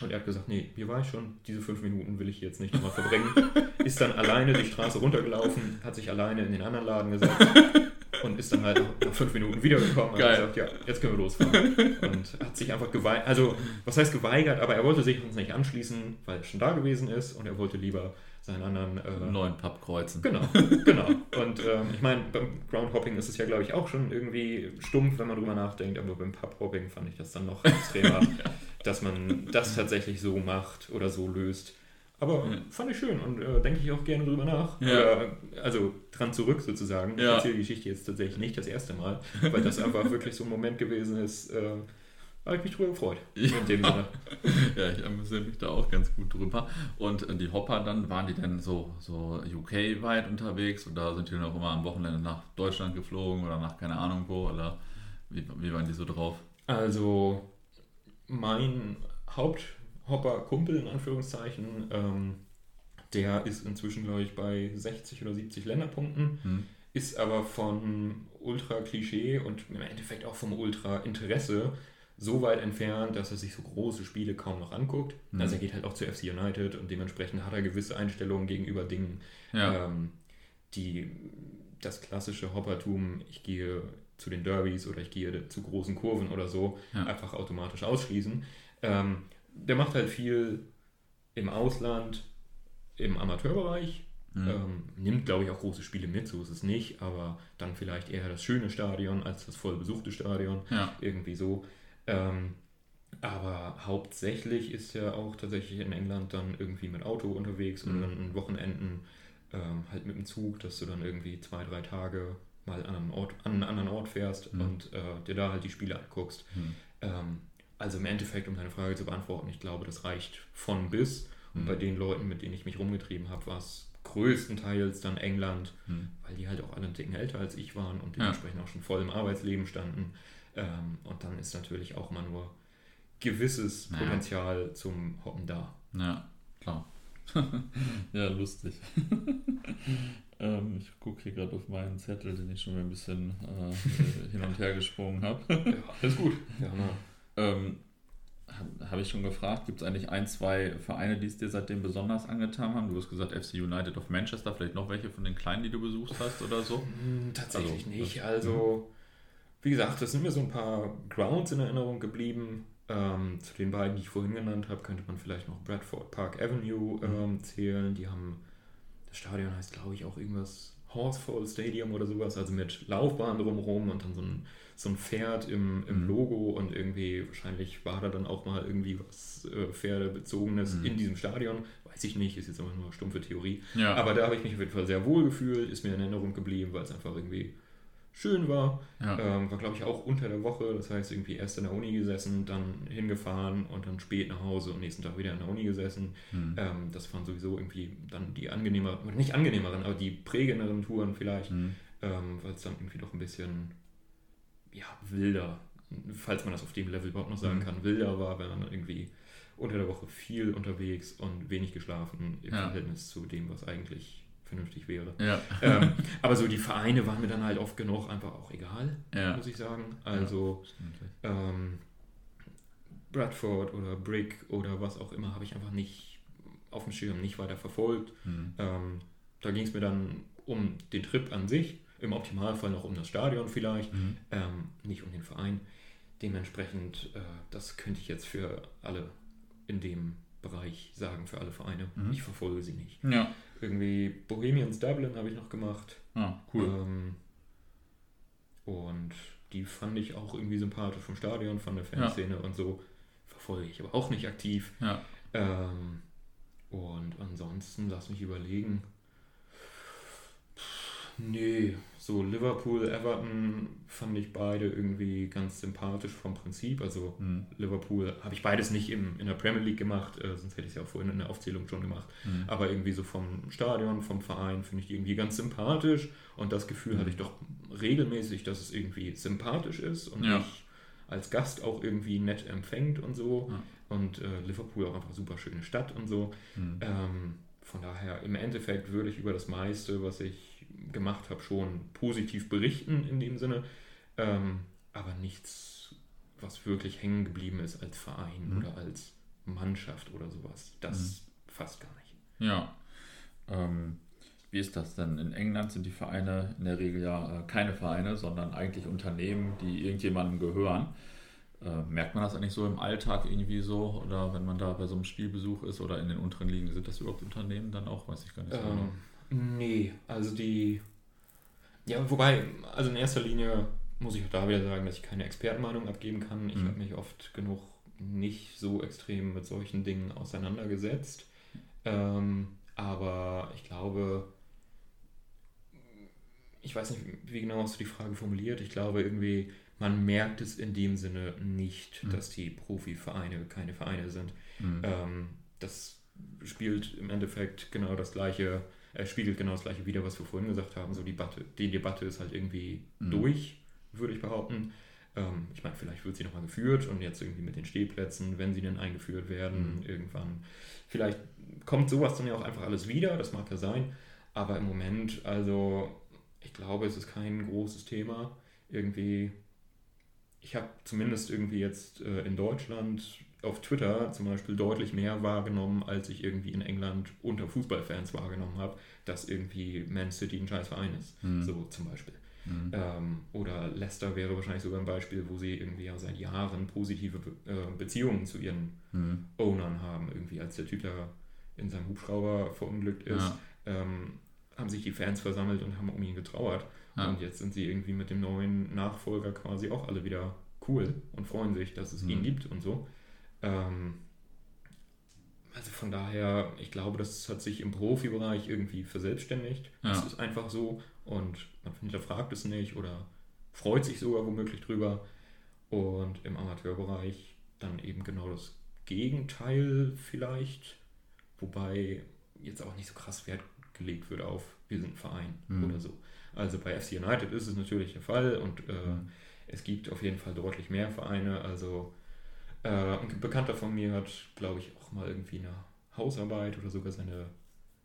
und er hat gesagt, nee, hier war ich schon, diese fünf Minuten will ich jetzt nicht nochmal verbringen. ist dann alleine die Straße runtergelaufen, hat sich alleine in den anderen Laden gesetzt und ist dann halt nach fünf Minuten wiedergekommen und hat gesagt, ja, jetzt können wir losfahren. Und hat sich einfach geweigert, also was heißt geweigert, aber er wollte sich uns nicht anschließen, weil er schon da gewesen ist und er wollte lieber seinen anderen äh, neuen Pub kreuzen. Genau, genau. Und ähm, ich meine, beim Groundhopping ist es ja, glaube ich, auch schon irgendwie stumpf, wenn man drüber nachdenkt, aber beim Pubhopping fand ich das dann noch extremer. ja dass man das tatsächlich so macht oder so löst. Aber ja. fand ich schön und äh, denke ich auch gerne drüber nach. Ja. Oder, also dran zurück sozusagen. Ja. Ich erzähle die Geschichte jetzt tatsächlich nicht das erste Mal, weil das einfach wirklich so ein Moment gewesen ist. Äh, habe ich mich drüber gefreut. In dem Sinne. ja, ich amüsiere mich da auch ganz gut drüber. Und äh, die Hopper dann, waren die denn so, so UK-weit unterwegs oder sind die noch immer am Wochenende nach Deutschland geflogen oder nach keine Ahnung wo? Oder wie, wie waren die so drauf? Also, mein Haupthopper-Kumpel in Anführungszeichen, ähm, der ist inzwischen, glaube ich, bei 60 oder 70 Länderpunkten, hm. ist aber von Ultra-Klischee und im Endeffekt auch vom Ultra-Interesse so weit entfernt, dass er sich so große Spiele kaum noch anguckt. Mhm. Also er geht halt auch zu FC United und dementsprechend hat er gewisse Einstellungen gegenüber Dingen, ja. ähm, die das klassische Hoppertum, ich gehe zu den Derbys oder ich gehe zu großen Kurven oder so, ja. einfach automatisch ausschließen. Ähm, der macht halt viel im Ausland, im Amateurbereich, mhm. ähm, nimmt, glaube ich, auch große Spiele mit, so ist es nicht, aber dann vielleicht eher das schöne Stadion als das voll besuchte Stadion, ja. irgendwie so. Ähm, aber hauptsächlich ist er auch tatsächlich in England dann irgendwie mit Auto unterwegs mhm. und dann an Wochenenden ähm, halt mit dem Zug, dass du dann irgendwie zwei, drei Tage mal an einen, Ort, an einen anderen Ort fährst mhm. und äh, dir da halt die Spiele anguckst. Mhm. Ähm, also im Endeffekt, um deine Frage zu beantworten, ich glaube, das reicht von bis. Und bei mhm. den Leuten, mit denen ich mich rumgetrieben habe, war es größtenteils dann England, mhm. weil die halt auch alle einen Ticken älter als ich waren und dementsprechend ja. auch schon voll im Arbeitsleben standen. Ähm, und dann ist natürlich auch mal nur gewisses naja. Potenzial zum Hoppen da. Ja, klar. ja, lustig. ähm, ich gucke hier gerade auf meinen Zettel, den ich schon mal ein bisschen äh, hin und her gesprungen habe. ja, alles gut. Ja, ähm, habe ich schon gefragt, gibt es eigentlich ein, zwei Vereine, die es dir seitdem besonders angetan haben? Du hast gesagt FC United of Manchester, vielleicht noch welche von den kleinen, die du besucht hast oder so? Hm, tatsächlich also, nicht. Also wie gesagt, das sind mir so ein paar Grounds in Erinnerung geblieben. Ähm, zu den beiden, die ich vorhin genannt habe, könnte man vielleicht noch Bradford Park Avenue ähm, mhm. zählen. Die haben, das Stadion heißt, glaube ich, auch irgendwas Horsefall Stadium oder sowas, also mit Laufbahn drumherum und dann so ein, so ein Pferd im, im mhm. Logo und irgendwie, wahrscheinlich war da dann auch mal irgendwie was äh, Pferdebezogenes mhm. in diesem Stadion. Weiß ich nicht, ist jetzt immer nur eine stumpfe Theorie. Ja. Aber da habe ich mich auf jeden Fall sehr wohl gefühlt, ist mir in Erinnerung geblieben, weil es einfach irgendwie schön war. Ja. Ähm, war, glaube ich, auch unter der Woche. Das heißt, irgendwie erst in der Uni gesessen, dann hingefahren und dann spät nach Hause und nächsten Tag wieder in der Uni gesessen. Mhm. Ähm, das waren sowieso irgendwie dann die angenehmeren, nicht angenehmeren, aber die prägenderen Touren vielleicht, mhm. ähm, weil es dann irgendwie doch ein bisschen ja, wilder, falls man das auf dem Level überhaupt noch sagen mhm. kann, wilder war, wenn man irgendwie unter der Woche viel unterwegs und wenig geschlafen im ja. Verhältnis zu dem, was eigentlich vernünftig wäre. Ja. Ähm, aber so die Vereine waren mir dann halt oft genug einfach auch egal, ja. muss ich sagen. Also ähm, Bradford oder Brick oder was auch immer habe ich einfach nicht auf dem Schirm, nicht weiter verfolgt. Mhm. Ähm, da ging es mir dann um den Trip an sich, im Optimalfall noch um das Stadion vielleicht, mhm. Ähm, nicht um den Verein. Dementsprechend, äh, das könnte ich jetzt für alle in dem Bereich sagen, für alle Vereine. Mhm. Ich verfolge sie nicht. Ja irgendwie Bohemians Dublin habe ich noch gemacht. Ah, cool. Ähm, und die fand ich auch irgendwie sympathisch vom Stadion, von der Fanszene ja. und so. Verfolge ich aber auch nicht aktiv. Ja. Ähm, und ansonsten, lass mich überlegen. Nee, so Liverpool, Everton fand ich beide irgendwie ganz sympathisch vom Prinzip. Also mhm. Liverpool habe ich beides nicht im, in der Premier League gemacht, äh, sonst hätte ich es ja auch vorhin in der Aufzählung schon gemacht. Mhm. Aber irgendwie so vom Stadion, vom Verein finde ich die irgendwie ganz sympathisch. Und das Gefühl mhm. hatte ich doch regelmäßig, dass es irgendwie sympathisch ist und ja. mich als Gast auch irgendwie nett empfängt und so. Ja. Und äh, Liverpool auch einfach super schöne Stadt und so. Mhm. Ähm, von daher, im Endeffekt würde ich über das meiste, was ich gemacht habe, schon positiv berichten in dem Sinne, ähm, aber nichts, was wirklich hängen geblieben ist als Verein mhm. oder als Mannschaft oder sowas. Das mhm. fast gar nicht. Ja. Ähm, wie ist das denn? In England sind die Vereine in der Regel ja äh, keine Vereine, sondern eigentlich Unternehmen, die irgendjemandem gehören. Äh, merkt man das eigentlich so im Alltag irgendwie so? Oder wenn man da bei so einem Spielbesuch ist oder in den unteren Ligen, sind das überhaupt Unternehmen dann auch? Weiß ich gar nicht. Ähm, Nee, also die. Ja, wobei, also in erster Linie muss ich auch da wieder sagen, dass ich keine Expertenmeinung abgeben kann. Ich mhm. habe mich oft genug nicht so extrem mit solchen Dingen auseinandergesetzt. Ähm, aber ich glaube, ich weiß nicht, wie genau hast du die Frage formuliert. Ich glaube irgendwie, man merkt es in dem Sinne nicht, Mhm. dass die Profivereine keine Vereine sind. Mhm. Ähm, das spielt im Endeffekt genau das gleiche, äh, spiegelt genau das gleiche wieder, was wir vorhin gesagt haben. So die Debatte, die Debatte ist halt irgendwie Mhm. durch, würde ich behaupten. Ähm, ich meine, vielleicht wird sie nochmal geführt und jetzt irgendwie mit den Stehplätzen, wenn sie denn eingeführt werden, Mhm. irgendwann. Vielleicht kommt sowas dann ja auch einfach alles wieder, das mag ja sein. Aber im Moment, also ich glaube, es ist kein großes Thema. Irgendwie, ich habe zumindest irgendwie jetzt äh, in Deutschland auf Twitter zum Beispiel deutlich mehr wahrgenommen, als ich irgendwie in England unter Fußballfans wahrgenommen habe, dass irgendwie Man City ein scheiß Verein ist. Mhm. So zum Beispiel. Mhm. Ähm, oder Leicester wäre wahrscheinlich sogar ein Beispiel, wo sie irgendwie ja seit Jahren positive äh, Beziehungen zu ihren Mhm. Ownern haben. Irgendwie als der Typ da in seinem Hubschrauber verunglückt ist, Ja. ähm, haben sich die Fans versammelt und haben um ihn getrauert. Ja. Und jetzt sind sie irgendwie mit dem neuen Nachfolger quasi auch alle wieder cool und freuen sich, dass es Mhm. ihn gibt und so. Ähm, also von daher, ich glaube, das hat sich im Profibereich irgendwie verselbstständigt. Ja. Das ist einfach so und man hinterfragt es nicht oder freut sich sogar womöglich drüber. Und im Amateurbereich dann eben genau das Gegenteil vielleicht, wobei jetzt auch nicht so krass Wert gelegt wird auf, wir sind ein Verein Mhm. oder so. Also bei FC United ist es natürlich der Fall und äh, Mhm. es gibt auf jeden Fall deutlich mehr Vereine. Also äh, ein Bekannter von mir hat, glaube ich, auch mal irgendwie eine Hausarbeit oder sogar seine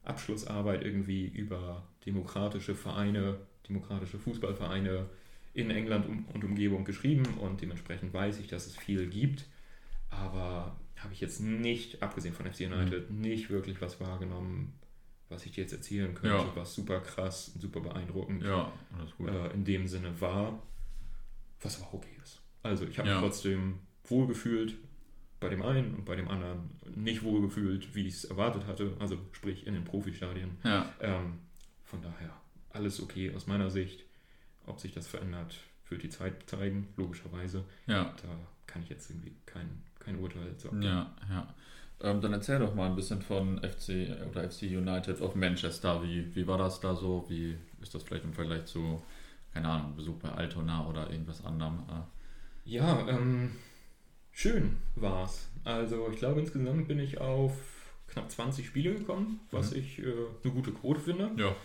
Abschlussarbeit irgendwie über demokratische Vereine, demokratische Fußballvereine in England und Umgebung geschrieben und dementsprechend weiß ich, dass es viel gibt. Aber habe ich jetzt nicht, abgesehen von FC United, nicht wirklich was wahrgenommen, was ich dir jetzt erzählen könnte, Ja. was super krass und super beeindruckend Ja, äh, in dem Sinne war, was aber auch okay ist. Also ich habe Ja. trotzdem wohlgefühlt bei dem einen und bei dem anderen nicht wohlgefühlt, wie ich es erwartet hatte, also sprich in den Profistadien. Ja, Ähm, von daher alles okay aus meiner Sicht. Ob sich das verändert, wird die Zeit zeigen, logischerweise. ja, Da kann ich jetzt irgendwie kein, kein Urteil sagen. ja, ja. Ähm, dann erzähl doch mal ein bisschen von FC oder FC United of Manchester. Wie, wie war das da so? Wie ist das vielleicht im Vergleich zu, keine Ahnung, Besuch bei Altona oder irgendwas anderem? Ja, ähm, schön war's. Also ich glaube insgesamt bin ich auf knapp 20 Spiele gekommen, was Mhm. ich äh, eine gute Quote finde. ja.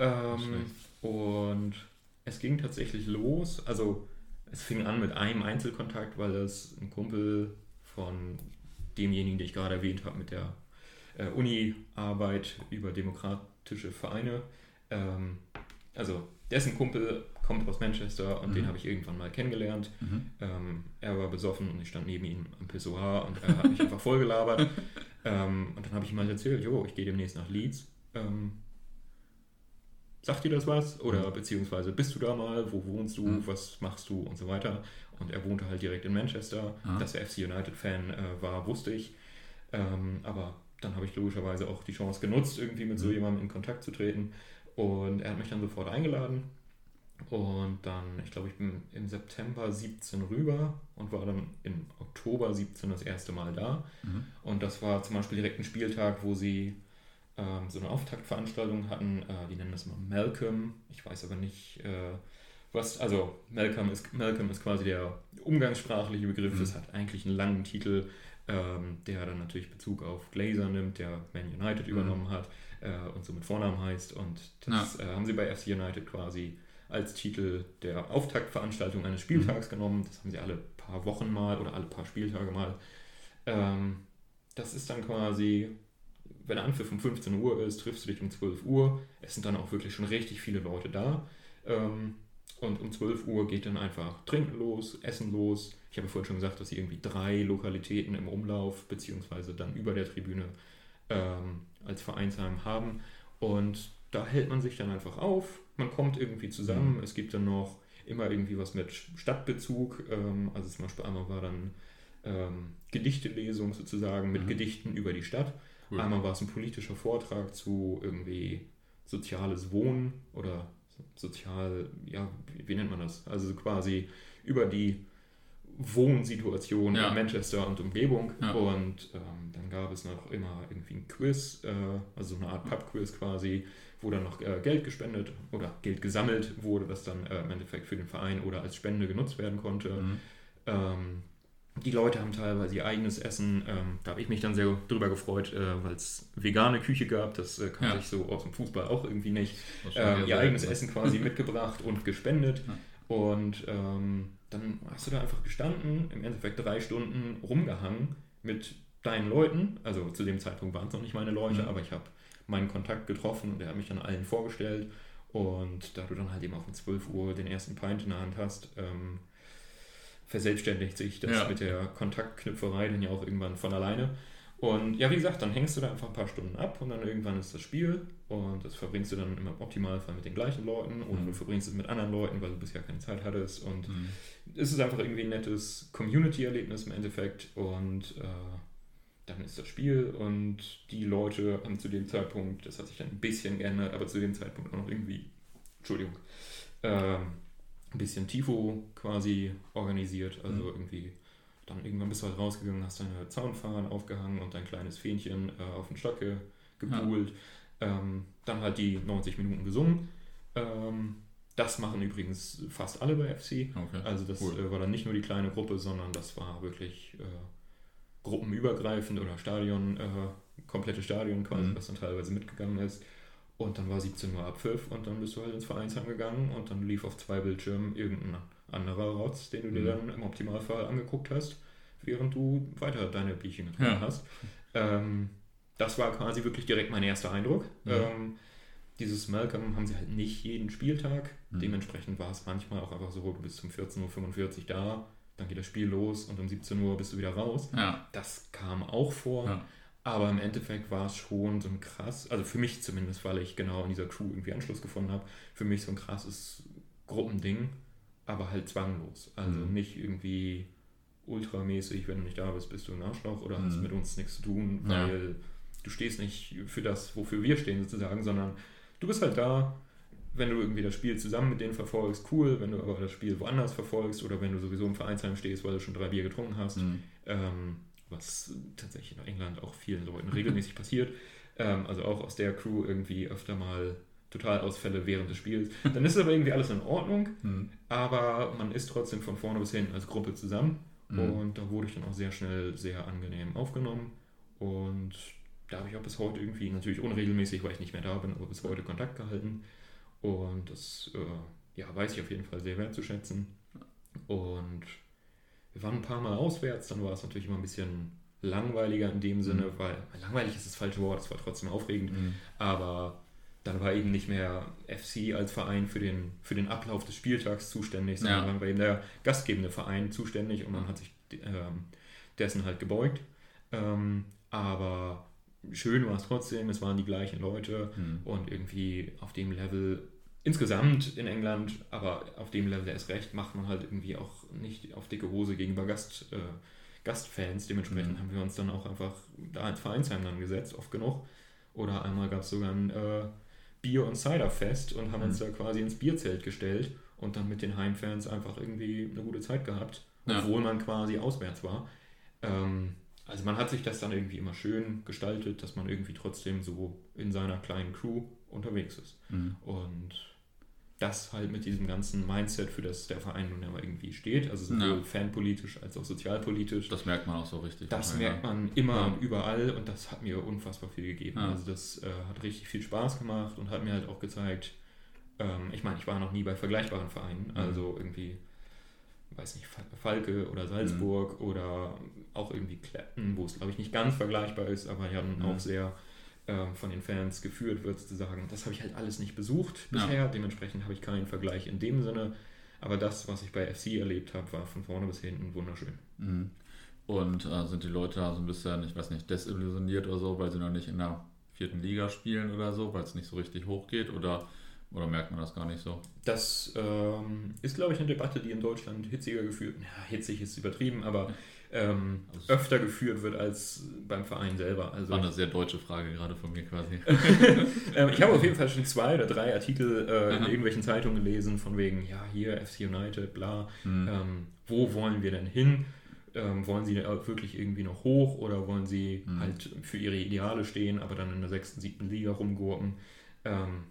Ähm, und es ging tatsächlich los. Also es fing an mit einem Einzelkontakt, weil es ein Kumpel von demjenigen, den ich gerade erwähnt habe, mit der äh, Uni-Arbeit über demokratische Vereine. Ähm, also dessen Kumpel kommt aus Manchester und Mhm. den habe ich irgendwann mal kennengelernt. Mhm. Ähm, er war besoffen und ich stand neben ihm am Pissoir und er hat mich einfach vollgelabert. Ähm, und dann habe ich ihm halt erzählt, jo, ich gehe demnächst nach Leeds. Ähm, sagt dir das was? Oder Mhm. beziehungsweise bist du da mal? Wo wohnst du? Mhm. Was machst du? Und so weiter. Und er wohnte halt direkt in Manchester. Ah. Dass er FC United-Fan äh, war, wusste ich. Ähm, aber dann habe ich logischerweise auch die Chance genutzt, irgendwie mit so Mhm. jemandem in Kontakt zu treten. Und er hat mich dann sofort eingeladen. Und dann, ich glaube, ich bin im September 17 rüber und war dann im Oktober 17 das erste Mal da. Mhm. Und das war zum Beispiel direkt ein Spieltag, wo sie ähm, so eine Auftaktveranstaltung hatten. Äh, die nennen das immer Malcolm. Ich weiß aber nicht, äh, was. Also, Malcolm ist, Malcolm ist quasi der umgangssprachliche Begriff. Mhm. Das hat eigentlich einen langen Titel, ähm, der dann natürlich Bezug auf Glazer nimmt, der Man United Mhm. übernommen hat äh, und so mit Vornamen heißt. Und das äh, haben sie bei FC United quasi als Titel der Auftaktveranstaltung eines Spieltags genommen. Das haben sie alle paar Wochen mal oder alle paar Spieltage mal. Ähm, das ist dann quasi, wenn der Anpfiff um 15 Uhr ist, triffst du dich um 12 Uhr. Es sind dann auch wirklich schon richtig viele Leute da. Ähm, und um 12 Uhr geht dann einfach Trinken los, Essen los. Ich habe vorhin schon gesagt, dass sie irgendwie drei Lokalitäten im Umlauf, beziehungsweise dann über der Tribüne ähm, als Vereinsheim haben. Und da hält man sich dann einfach auf. Man kommt irgendwie zusammen. Es gibt dann noch immer irgendwie was mit Stadtbezug. Ähm, also zum Beispiel einmal war dann ähm, Gedichtelesung sozusagen mit Mhm. Gedichten über die Stadt. Cool. Einmal war es ein politischer Vortrag zu irgendwie soziales Wohnen oder sozial, ja, wie, wie nennt man das? Also quasi über die Wohnsituation Ja. in Manchester und Umgebung. Ja. Und ähm, dann gab es noch immer irgendwie ein Quiz, äh, also so eine Art Pub-Quiz quasi, wo dann noch äh, Geld gespendet oder Geld gesammelt wurde, das dann äh, im Endeffekt für den Verein oder als Spende genutzt werden konnte. Mhm. Ähm, die Leute haben teilweise ihr eigenes Essen. Ähm, da habe ich mich dann sehr drüber gefreut, äh, weil es vegane Küche gab. Das äh, kannte Ja. ich so aus dem Fußball auch irgendwie nicht. Ähm, ihr eigenes. Essen quasi mitgebracht und gespendet. Ja. Und ähm, dann hast du da einfach gestanden, im Endeffekt drei Stunden rumgehangen mit deinen Leuten. Also zu dem Zeitpunkt waren es noch nicht meine Leute, Mhm. aber ich habe meinen Kontakt getroffen und der hat mich dann allen vorgestellt. Und da du dann halt eben auch um 12 Uhr den ersten Pint in der Hand hast, ähm, verselbstständigt sich das Ja. mit der Kontaktknüpferei dann ja auch irgendwann von alleine. Und ja, wie gesagt, dann hängst du da einfach ein paar Stunden ab und dann irgendwann ist das Spiel und das verbringst du dann im Optimalfall mit den gleichen Leuten oder Mhm. du verbringst es mit anderen Leuten, weil du bisher keine Zeit hattest und Mhm. es ist einfach irgendwie ein nettes Community-Erlebnis im Endeffekt und äh, dann ist das Spiel und die Leute haben zu dem Zeitpunkt, das hat sich dann ein bisschen geändert, aber zu dem Zeitpunkt auch noch irgendwie, Entschuldigung, ähm, ein bisschen Tifo quasi organisiert, also Mhm. irgendwie dann irgendwann bist du halt rausgegangen, hast deine Zaunfahnen aufgehangen und dein kleines Fähnchen äh, auf den Stock ge gebuhlt. Ähm, dann halt die 90 Minuten gesungen. Ähm, das machen übrigens fast alle bei FC. Okay. Also das Cool. äh, war dann nicht nur die kleine Gruppe, sondern das war wirklich äh, gruppenübergreifend oder Stadion, äh, komplette Stadion quasi, Mhm. was dann teilweise mitgegangen ist. Und dann war 17 Uhr Abpfiff und dann bist du halt ins Vereinsheim gegangen und dann lief auf zwei Bildschirmen irgendein anderer Rotz, den du dir Mhm. dann im Optimalfall angeguckt hast, während du weiter deine Bierchen getrunken Ja. hast. Ähm, das war quasi wirklich direkt mein erster Eindruck. Mhm. Ähm, dieses Malcolm haben sie halt nicht jeden Spieltag. Mhm. Dementsprechend war es manchmal auch einfach so, du bist um 14.45 Uhr da, dann geht das Spiel los und um 17 Uhr bist du wieder raus. Ja. Das kam auch vor, Ja. aber im Endeffekt war es schon so ein krass, also für mich zumindest, weil ich genau in dieser Crew irgendwie Anschluss gefunden habe, für mich so ein krasses Gruppending, aber halt zwanglos. Also Mhm. nicht irgendwie ultramäßig, wenn du nicht da bist, bist du ein Arschloch oder hast Mhm. mit uns nichts zu tun, Ja. weil du stehst nicht für das, wofür wir stehen sozusagen, sondern du bist halt da, wenn du irgendwie das Spiel zusammen mit denen verfolgst, cool, wenn du aber das Spiel woanders verfolgst oder wenn du sowieso im Vereinsheim stehst, weil du schon drei Bier getrunken hast, Mhm. ähm, was tatsächlich in England auch vielen Leuten regelmäßig passiert, ähm, also auch aus der Crew irgendwie öfter mal Totalausfälle während des Spiels, dann ist aber irgendwie alles in Ordnung, Mhm. aber man ist trotzdem von vorne bis hinten als Gruppe zusammen Mhm. und da wurde ich dann auch sehr schnell sehr angenehm aufgenommen und da habe ich auch bis heute irgendwie, natürlich unregelmäßig, weil ich nicht mehr da bin, aber bis heute Kontakt gehalten und das äh, ja, weiß ich auf jeden Fall sehr wertzuschätzen und wir waren ein paar Mal auswärts, dann war es natürlich immer ein bisschen langweiliger in dem Sinne, weil langweilig ist das falsche Wort, es war trotzdem aufregend, Mhm. aber dann war eben nicht mehr FC als Verein für den, für den Ablauf des Spieltags zuständig, sondern Ja. dann war eben der gastgebende Verein zuständig und man hat sich ähm, dessen halt gebeugt. Ähm, aber schön war es trotzdem, es waren die gleichen Leute Mhm. und irgendwie auf dem Level, insgesamt in England, aber auf dem Level erst recht, macht man halt irgendwie auch nicht auf dicke Hose gegenüber Gast, äh, Gastfans. Dementsprechend Mhm. haben wir uns dann auch einfach da ins Vereinsheim dann gesetzt, oft genug. Oder einmal gab es sogar ein äh, Bier- und Ciderfest und haben Mhm. uns da quasi ins Bierzelt gestellt und dann mit den Heimfans einfach irgendwie eine gute Zeit gehabt, Ja. obwohl man quasi auswärts war. Ähm, also man hat sich das dann irgendwie immer schön gestaltet, dass man irgendwie trotzdem so in seiner kleinen Crew unterwegs ist. Mhm. Und das halt mit diesem ganzen Mindset, für das der Verein nun immer irgendwie steht, also sowohl Ja. fanpolitisch als auch sozialpolitisch. Das merkt man auch so richtig. Das merkt man immer Ja. und überall und das hat mir unfassbar viel gegeben. Ja. Also das äh, hat richtig viel Spaß gemacht und hat mir halt auch gezeigt, ähm, ich meine, ich war noch nie bei vergleichbaren Vereinen, Mhm. also irgendwie, weiß nicht, Fa- Falke oder Salzburg oder auch irgendwie Kletten, wo es glaube ich nicht ganz vergleichbar ist, aber ja dann Mhm. auch sehr ähm, von den Fans geführt wird sozusagen. Das habe ich halt alles nicht besucht Ja. bisher, dementsprechend habe ich keinen Vergleich in dem Sinne. Aber das, was ich bei FC erlebt habe, war von vorne bis hinten wunderschön. Mhm. Und äh, sind die Leute da so ein bisschen, ich weiß nicht, desillusioniert oder so, weil sie noch nicht in der vierten Liga spielen oder so, weil es nicht so richtig hochgeht? Oder, oder merkt man das gar nicht so? Das ähm, ist, glaube ich, eine Debatte, die in Deutschland hitziger geführt Ja, hitzig ist übertrieben, aber ähm, also öfter geführt wird als beim Verein selber. Also, war eine sehr deutsche Frage gerade von mir quasi. ähm, ich habe auf jeden Fall schon zwei oder drei Artikel äh, in irgendwelchen Zeitungen gelesen, von wegen, ja, hier FC United, bla, mhm. wo wollen wir denn hin? Ähm, wollen sie wirklich irgendwie noch hoch oder wollen sie mhm. halt für ihre Ideale stehen, aber dann in der sechsten, siebten Liga rumgurken? Ähm,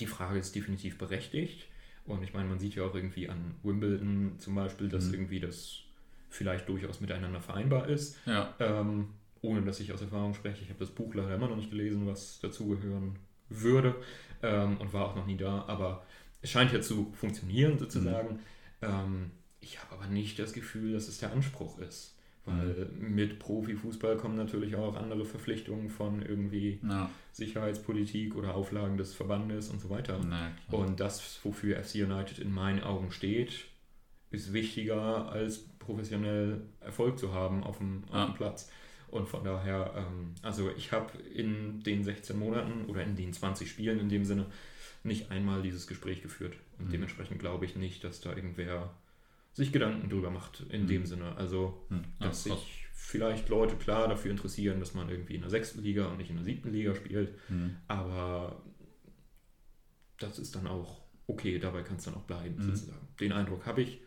die Frage ist definitiv berechtigt. Und ich meine, man sieht ja auch irgendwie an Wimbledon zum Beispiel, dass mhm. irgendwie das vielleicht durchaus miteinander vereinbar ist. Ja. Ähm, ohne dass ich aus Erfahrung spreche. Ich habe das Buch leider immer noch nicht gelesen, was dazugehören würde ähm, und war auch noch nie da. Aber es scheint ja zu funktionieren sozusagen. Mhm. Ähm, ich habe aber nicht das Gefühl, dass es der Anspruch ist. Weil mhm. mit Profifußball kommen natürlich auch andere Verpflichtungen von irgendwie ja. Sicherheitspolitik oder Auflagen des Verbandes und so weiter. Na, und das, wofür FC United in meinen Augen steht, ist wichtiger als professionell Erfolg zu haben auf dem, ja. auf dem Platz. Und von daher, ähm, also ich habe in den 16 Monaten oder in den 20 Spielen in dem Sinne nicht einmal dieses Gespräch geführt. Und mhm. dementsprechend glaube ich nicht, dass da irgendwer sich Gedanken drüber macht in mhm. dem Sinne. Also, mhm. ja, dass sich vielleicht Leute klar dafür interessieren, dass man irgendwie in der sechsten Liga und nicht in der siebten Liga spielt. Mhm. Aber das ist dann auch okay, dabei kann es dann auch bleiben, mhm. sozusagen. Den Eindruck habe ich.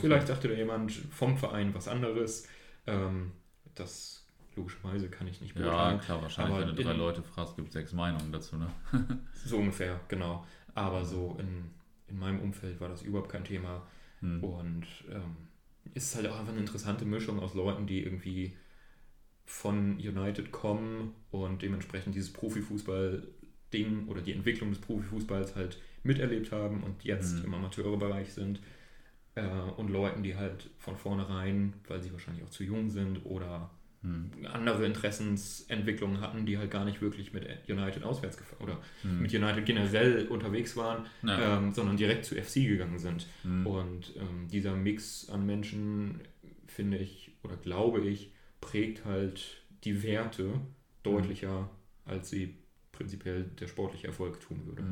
Vielleicht sagte da jemand vom Verein was anderes. Ähm, das logischerweise kann ich nicht beurteilen. Ja, klar, wahrscheinlich, Aber wenn du drei in, Leute fragst, gibt es sechs Meinungen dazu, ne? so ungefähr, genau. Aber so in, in meinem Umfeld war das überhaupt kein Thema. Hm. Und ähm, ist halt auch einfach eine interessante Mischung aus Leuten, die irgendwie von United kommen und dementsprechend dieses Profifußball-Ding oder die Entwicklung des Profifußballs halt miterlebt haben und jetzt hm. im Amateurbereich sind. Äh, und Leuten, die halt von vornherein, weil sie wahrscheinlich auch zu jung sind oder hm. andere Interessensentwicklungen hatten, die halt gar nicht wirklich mit United auswärts gefahren oder hm. mit United generell unterwegs waren, ja. ähm, sondern direkt zu FC gegangen sind. Hm. Und ähm, dieser Mix an Menschen, finde ich oder glaube ich, prägt halt die Werte deutlicher, hm. als sie prinzipiell der sportliche Erfolg tun würde.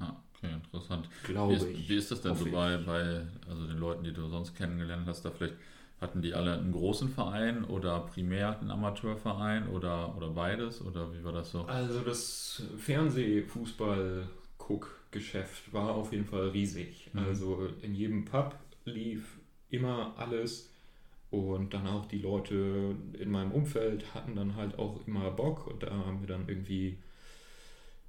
Ja, okay, interessant. Glaube wie ist, ich. Wie ist das denn so bei, bei also den Leuten, die du sonst kennengelernt hast, da vielleicht hatten die alle einen großen Verein oder primär einen Amateurverein oder, oder beides? Oder wie war das so? Also das Fernsehfußball-Guck-Geschäft war auf jeden Fall riesig. Mhm. Also in jedem Pub lief immer alles. Und dann auch die Leute in meinem Umfeld hatten dann halt auch immer Bock. Und da haben wir dann irgendwie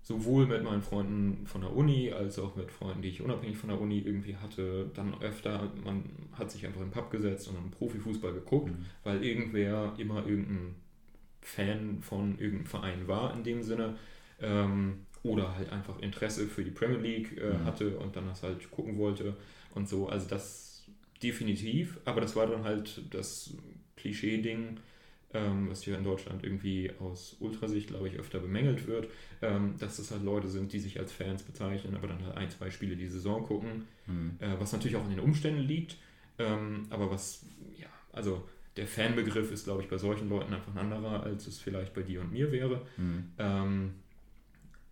sowohl mit meinen Freunden von der Uni als auch mit Freunden, die ich unabhängig von der Uni irgendwie hatte, dann öfter, man hat sich einfach in den Pub gesetzt und dann Profifußball geguckt, mhm. weil irgendwer immer irgendein Fan von irgendeinem Verein war in dem Sinne ähm, oder halt einfach Interesse für die Premier League äh, mhm. hatte und dann das halt gucken wollte und so. Also das definitiv, aber das war dann halt das Klischee-Ding, ähm, was hier in Deutschland irgendwie aus Ultrasicht, glaube ich, öfter bemängelt wird, ähm, dass das halt Leute sind, die sich als Fans bezeichnen, aber dann halt ein, zwei Spiele die Saison gucken, mhm. äh, was natürlich auch in den Umständen liegt, ähm, aber was, ja, also der Fanbegriff ist, glaube ich, bei solchen Leuten einfach ein anderer, als es vielleicht bei dir und mir wäre. Mhm.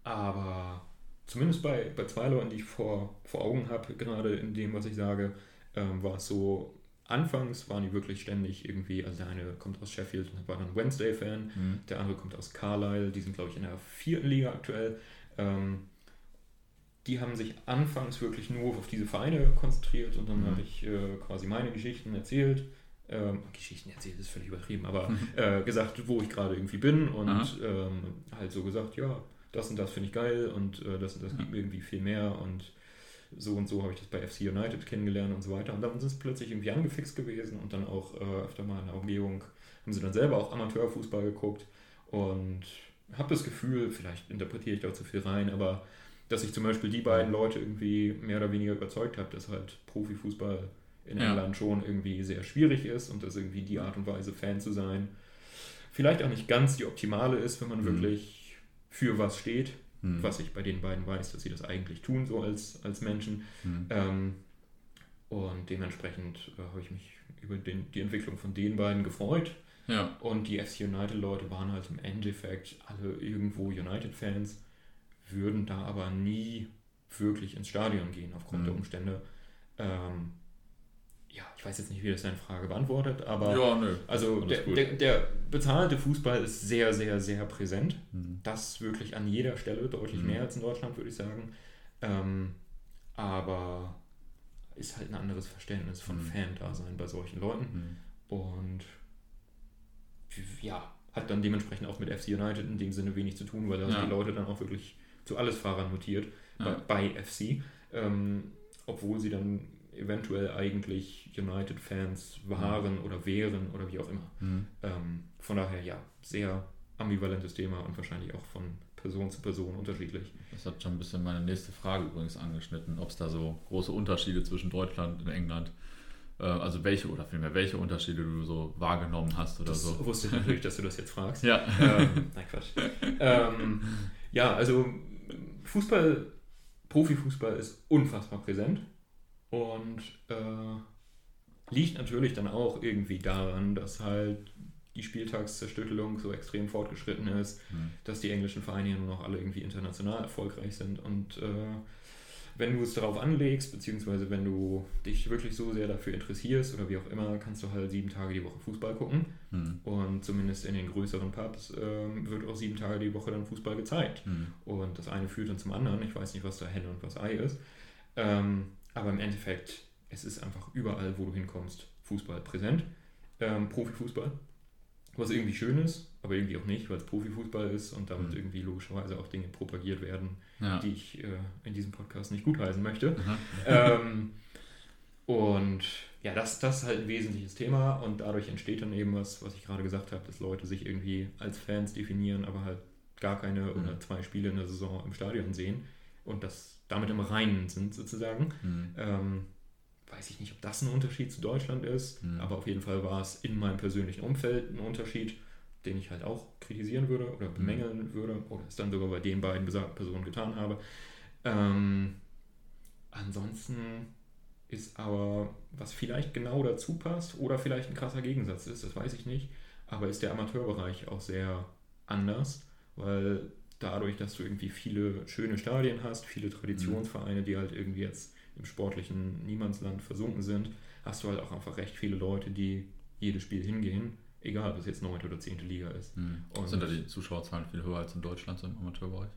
aber zumindest bei, bei zwei Leuten, die ich vor, vor Augen habe, gerade in dem, was ich sage, ähm, war es so, anfangs waren die wirklich ständig irgendwie, also der eine kommt aus Sheffield und war dann Wednesday-Fan, mhm. der andere kommt aus Carlisle, die sind glaube ich in der vierten Liga aktuell. Ähm, die haben sich anfangs wirklich nur auf diese Vereine konzentriert und dann mhm. habe ich äh, quasi meine Geschichten erzählt. Ähm, Geschichten erzählt ist völlig übertrieben, aber äh, gesagt, wo ich gerade irgendwie bin und ähm, halt so gesagt, ja, das und das finde ich geil und äh, das und das gibt mir irgendwie viel mehr und so und so habe ich das bei FC United kennengelernt und so weiter. Und dann sind sie plötzlich irgendwie angefixt gewesen und dann auch äh, öfter mal in der Umgebung haben sie dann selber auch Amateurfußball geguckt und habe das Gefühl, vielleicht interpretiere ich da zu viel rein, aber dass ich zum Beispiel die beiden Leute irgendwie mehr oder weniger überzeugt habe, dass halt Profifußball in ja. England schon irgendwie sehr schwierig ist und dass irgendwie die Art und Weise Fan zu sein vielleicht auch nicht ganz die optimale ist, wenn man mhm. wirklich für was steht mhm. was ich bei den beiden weiß, dass sie das eigentlich tun, so als, als Menschen. Mhm. Ähm, und dementsprechend äh, habe ich mich über den, die Entwicklung von den beiden gefreut. Ja. Und die FC United-Leute waren halt im Endeffekt alle irgendwo United-Fans, würden da aber nie wirklich ins Stadion gehen aufgrund mhm. der Umstände. Ähm, ja, ich weiß jetzt nicht, wie das deine Frage beantwortet, aber Ja, nö. also der, der, der bezahlte Fußball ist sehr, sehr, sehr präsent. Mhm. Das wirklich an jeder Stelle, deutlich Mhm. mehr als in Deutschland, würde ich sagen. Ähm, aber ist halt ein anderes Verständnis von Mhm. Fan-Dasein bei solchen Leuten. Mhm. Und ja, hat dann dementsprechend auch mit FC United in dem Sinne wenig zu tun, weil da Ja. sind die Leute dann auch wirklich zu alles Fahrern mutiert Ja. bei, bei FC. Ähm, obwohl sie dann eventuell eigentlich United-Fans waren oder wären oder wie auch immer. Mhm. Ähm, von daher ja, sehr ambivalentes Thema und wahrscheinlich auch von Person zu Person unterschiedlich. Das hat schon ein bisschen meine nächste Frage übrigens angeschnitten, ob es da so große Unterschiede zwischen Deutschland und England, äh, also welche oder vielmehr welche Unterschiede du so wahrgenommen hast oder Das so. wusste ich natürlich, dass du das jetzt fragst. Ja. ähm, nein, Quatsch. Ähm, ja, also Fußball, Profifußball ist unfassbar präsent und äh, liegt natürlich dann auch irgendwie daran, dass halt die Spieltagszerstückelung so extrem fortgeschritten ist, Mhm. dass die englischen Vereine ja nur noch alle irgendwie international erfolgreich sind und äh, wenn du es darauf anlegst, beziehungsweise wenn du dich wirklich so sehr dafür interessierst oder wie auch immer, kannst du halt sieben Tage die Woche Fußball gucken. Mhm. Und zumindest in den größeren Pubs ähm, wird auch sieben Tage die Woche dann Fußball gezeigt. Mhm. Und das eine führt dann zum anderen. Ich weiß nicht, was da Henne und was Ei ist. Ähm, aber im Endeffekt, es ist einfach überall, wo du hinkommst, Fußball präsent. Ähm, Profifußball. Was irgendwie schön ist, aber irgendwie auch nicht, weil es Profifußball ist und damit Mhm. irgendwie logischerweise auch Dinge propagiert werden, Ja. die ich äh, in diesem Podcast nicht gutheißen möchte. Mhm. ähm, und ja, das, das ist halt ein wesentliches Thema und dadurch entsteht dann eben was, was ich gerade gesagt habe, dass Leute sich irgendwie als Fans definieren, aber halt gar keine oder Mhm. zwei Spiele in der Saison im Stadion sehen und das damit im Reinen sind sozusagen. Mhm. Ähm, weiß ich nicht, ob das ein Unterschied zu Deutschland ist, Mhm. aber auf jeden Fall war es in meinem persönlichen Umfeld ein Unterschied, den ich halt auch kritisieren würde oder bemängeln würde oder es dann sogar bei den beiden besagten Personen getan habe. Ähm, ansonsten ist aber, was vielleicht genau dazu passt oder vielleicht ein krasser Gegensatz ist, das weiß ich nicht, aber ist der Amateurbereich auch sehr anders, weil dadurch, dass du irgendwie viele schöne Stadien hast, viele Traditionsvereine, die halt irgendwie jetzt im sportlichen Niemandsland versunken sind, hast du halt auch einfach recht viele Leute, die jedes Spiel hingehen, egal ob es jetzt 9. oder 10. Liga ist. Mhm. Und- Sind da die Zuschauerzahlen viel höher als in Deutschland so im Amateurbereich?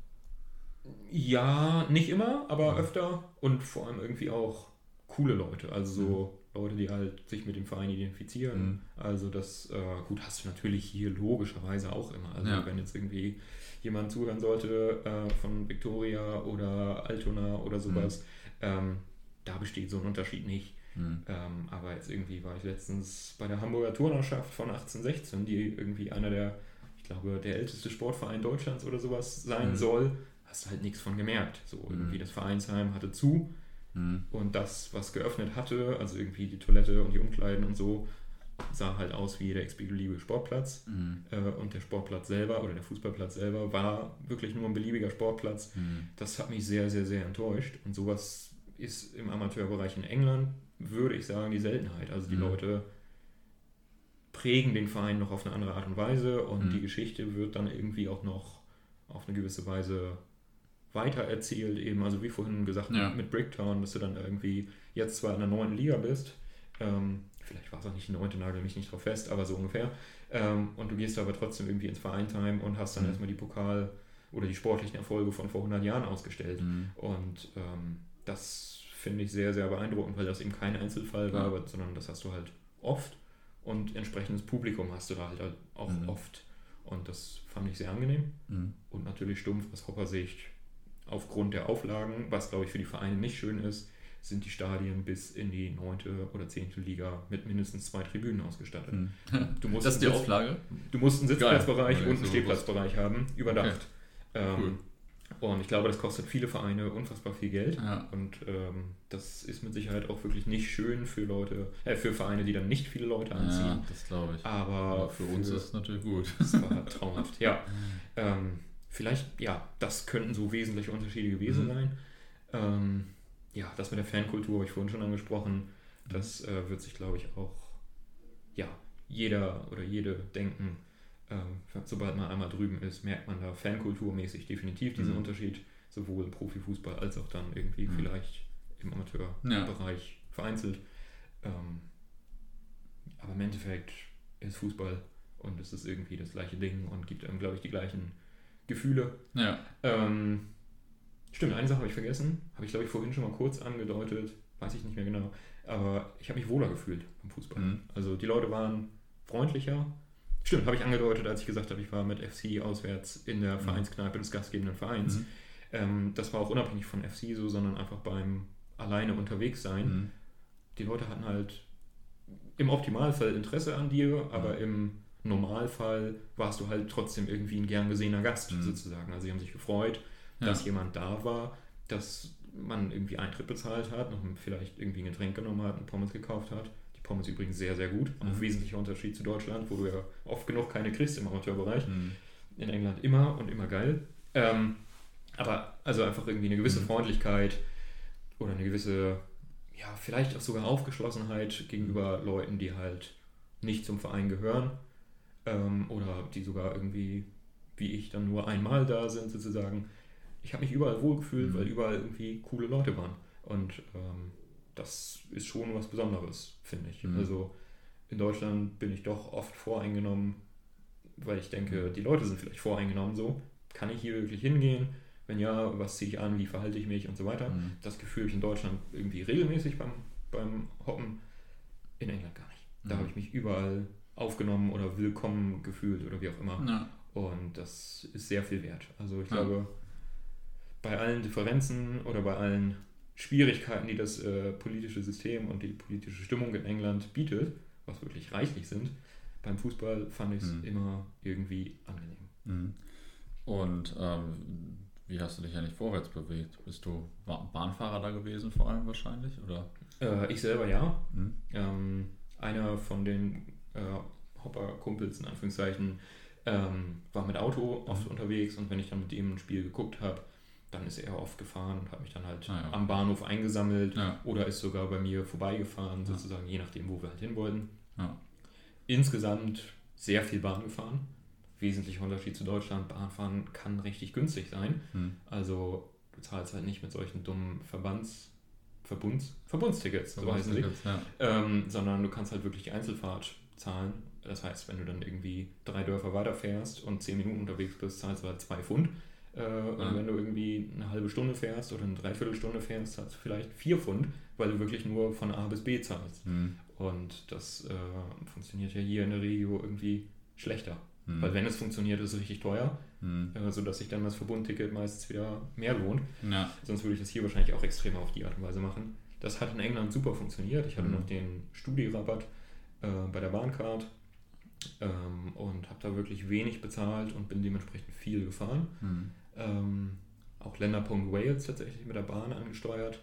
Ja, nicht immer, aber öfter und vor allem irgendwie auch coole Leute, also so Leute, die halt sich mit dem Verein identifizieren. Mhm. Also das, äh, gut, hast du natürlich hier logischerweise auch immer. Also Ja. wenn jetzt irgendwie jemand zuhören sollte äh, von Victoria oder Altona oder sowas, ähm, da besteht so ein Unterschied nicht. Mhm. Ähm, aber jetzt irgendwie war ich letztens bei der Hamburger Turnerschaft von 1816, die irgendwie einer der, ich glaube, der älteste Sportverein Deutschlands oder sowas sein Mhm. soll. Hast du halt nichts von gemerkt. So irgendwie Mhm. das Vereinsheim hatte zu Mhm. und das, was geöffnet hatte, also irgendwie die Toilette und die Umkleiden und so, sah halt aus wie der x-beliebige Sportplatz. Mhm. Äh, und der Sportplatz selber oder der Fußballplatz selber war wirklich nur ein beliebiger Sportplatz. Mhm. Das hat mich sehr, sehr, sehr enttäuscht. Und sowas ist im Amateurbereich in England, würde ich sagen, die Seltenheit. Also die Mhm. Leute prägen den Verein noch auf eine andere Art und Weise und Mhm. die Geschichte wird dann irgendwie auch noch auf eine gewisse Weise weitererzählt, eben, also wie vorhin gesagt Ja. mit Bricktown, dass du dann irgendwie jetzt zwar in der neunten Liga bist, ähm, vielleicht war es auch nicht die neunte, nagel mich nicht drauf fest, aber so ungefähr, ähm, und du gehst aber trotzdem irgendwie ins Vereinsheim und hast dann Mhm. erstmal die Pokal- oder die sportlichen Erfolge von vor 100 Jahren ausgestellt. Mhm. Und ähm, das finde ich sehr, sehr beeindruckend, weil das eben kein Einzelfall war, Ja. sondern das hast du halt oft und entsprechendes Publikum hast du da halt auch Mhm. oft. Und das fand ich sehr angenehm Mhm. und natürlich stumpf aus Hopper-Sicht aufgrund der Auflagen, was glaube ich für die Vereine nicht schön ist, sind die Stadien bis in die neunte oder zehnte Liga mit mindestens zwei Tribünen ausgestattet. Du musst Das ist die Auflage? Du musst einen Sitzplatzbereich Geil. und einen Stehplatzbereich haben, überdacht. Okay. Ähm, Cool. Und ich glaube, das kostet viele Vereine unfassbar viel Geld. Ja. Und ähm, das ist mit Sicherheit auch wirklich nicht schön für Leute, äh, für Vereine, die dann nicht viele Leute anziehen. Ja, das glaube ich. Aber Aber für uns ist es natürlich gut. das war traumhaft. Ja. Ähm, vielleicht, ja, das könnten so wesentliche Unterschiede gewesen Mhm. sein. Ähm, ja, das mit der Fankultur habe ich vorhin schon angesprochen. Das äh, wird sich, glaube ich, auch, ja, jeder oder jede denken, ähm, sobald man einmal drüben ist, merkt man da fankulturmäßig definitiv diesen Mhm. Unterschied, sowohl im Profifußball als auch dann irgendwie Mhm. vielleicht im Amateurbereich vereinzelt. Ähm, aber im Endeffekt ist Fußball und es ist irgendwie das gleiche Ding und gibt einem, glaube ich, die gleichen Gefühle. Ja. Ähm, stimmt, eine Sache habe ich vergessen, habe ich, glaube ich, vorhin schon mal kurz angedeutet, weiß ich nicht mehr genau, aber ich habe mich wohler gefühlt beim Fußball. Mhm. Also die Leute waren freundlicher. Stimmt, habe ich angedeutet, als ich gesagt habe, ich war mit FC auswärts in der Mhm. Vereinskneipe des gastgebenden Vereins. Mhm. Ähm, das war auch unabhängig von FC so, sondern einfach beim alleine unterwegs sein. Mhm. Die Leute hatten halt im Optimalfall Interesse an dir, aber Mhm. im Normalfall warst du halt trotzdem irgendwie ein gern gesehener Gast Mhm. sozusagen. Also sie haben sich gefreut, Ja. dass jemand da war, dass man irgendwie Eintritt bezahlt hat, noch vielleicht irgendwie ein Getränk genommen hat, ein Pommes gekauft hat. Die Pommes übrigens sehr, sehr gut. Auch Mhm. wesentlicher Unterschied zu Deutschland, wo du ja oft genug keine kriegst im Amateurbereich. Mhm. In England immer und immer geil. Ähm, aber also einfach irgendwie eine gewisse Mhm. Freundlichkeit oder eine gewisse, ja, vielleicht auch sogar Aufgeschlossenheit gegenüber Leuten, die halt nicht zum Verein gehören ähm, oder die sogar irgendwie, wie ich, dann nur einmal da sind sozusagen. Ich habe mich überall wohlgefühlt, Mhm. weil überall irgendwie coole Leute waren. Und ähm, das ist schon was Besonderes, finde ich. Mhm. Also in Deutschland bin ich doch oft voreingenommen, weil ich denke, Mhm. die Leute sind vielleicht voreingenommen so. Kann ich hier wirklich hingehen? Wenn ja, was ziehe ich an? Wie verhalte ich mich und so weiter? Mhm. Das Gefühl habe ich in Deutschland irgendwie regelmäßig beim, beim Hoppen. In England gar nicht. Da Mhm. habe ich mich überall aufgenommen oder willkommen gefühlt oder wie auch immer. Ja. Und das ist sehr viel wert. Also ich glaube, bei allen Differenzen oder bei allen Schwierigkeiten, die das äh, politische System und die politische Stimmung in England bietet, was wirklich reichlich sind, beim Fußball fand ich es Mhm. immer irgendwie angenehm. Mhm. Und ähm, wie hast du dich eigentlich vorwärts bewegt? Bist du Ba- Bahnfahrer da gewesen vor allem wahrscheinlich? Oder? Äh, ich selber ja. Mhm. Ähm, einer von den äh, Hopper-Kumpels in Anführungszeichen ähm, war mit Auto oft Mhm. unterwegs und wenn ich dann mit ihm ein Spiel geguckt habe, dann ist er oft gefahren und hat mich dann halt Ah, ja. am Bahnhof eingesammelt Ja. oder ist sogar bei mir vorbeigefahren, Ja. sozusagen, je nachdem, wo wir halt hin wollten. Ja. Insgesamt sehr viel Bahn gefahren. Wesentlicher Unterschied zu Deutschland, Bahnfahren kann richtig günstig sein. Mhm. Also du zahlst halt nicht mit solchen dummen Verbands, Verbunds, Verbundstickets, so heißen sie, Ja. ähm, sondern du kannst halt wirklich die Einzelfahrt zahlen. Das heißt, wenn du dann irgendwie drei Dörfer weiterfährst und zehn Minuten unterwegs bist, zahlst du halt zwei Pfund. Äh, Und Ja. wenn du irgendwie eine halbe Stunde fährst oder eine Dreiviertelstunde fährst, zahlst du vielleicht vier Pfund, weil du wirklich nur von A bis B zahlst. Mhm. Und das äh, funktioniert ja hier in der Regio irgendwie schlechter. Mhm. Weil wenn es funktioniert, ist es richtig teuer, Mhm. äh, sodass sich dann das Verbundticket meistens wieder mehr lohnt. Ja. Sonst würde ich das hier wahrscheinlich auch extrem auf die Art und Weise machen. Das hat in England super funktioniert. Ich hatte Mhm. noch den Studierabatt äh, bei der Bahncard ähm, und habe da wirklich wenig bezahlt und bin dementsprechend viel gefahren. Mhm. Ähm, auch Länderpunkt Wales tatsächlich mit der Bahn angesteuert,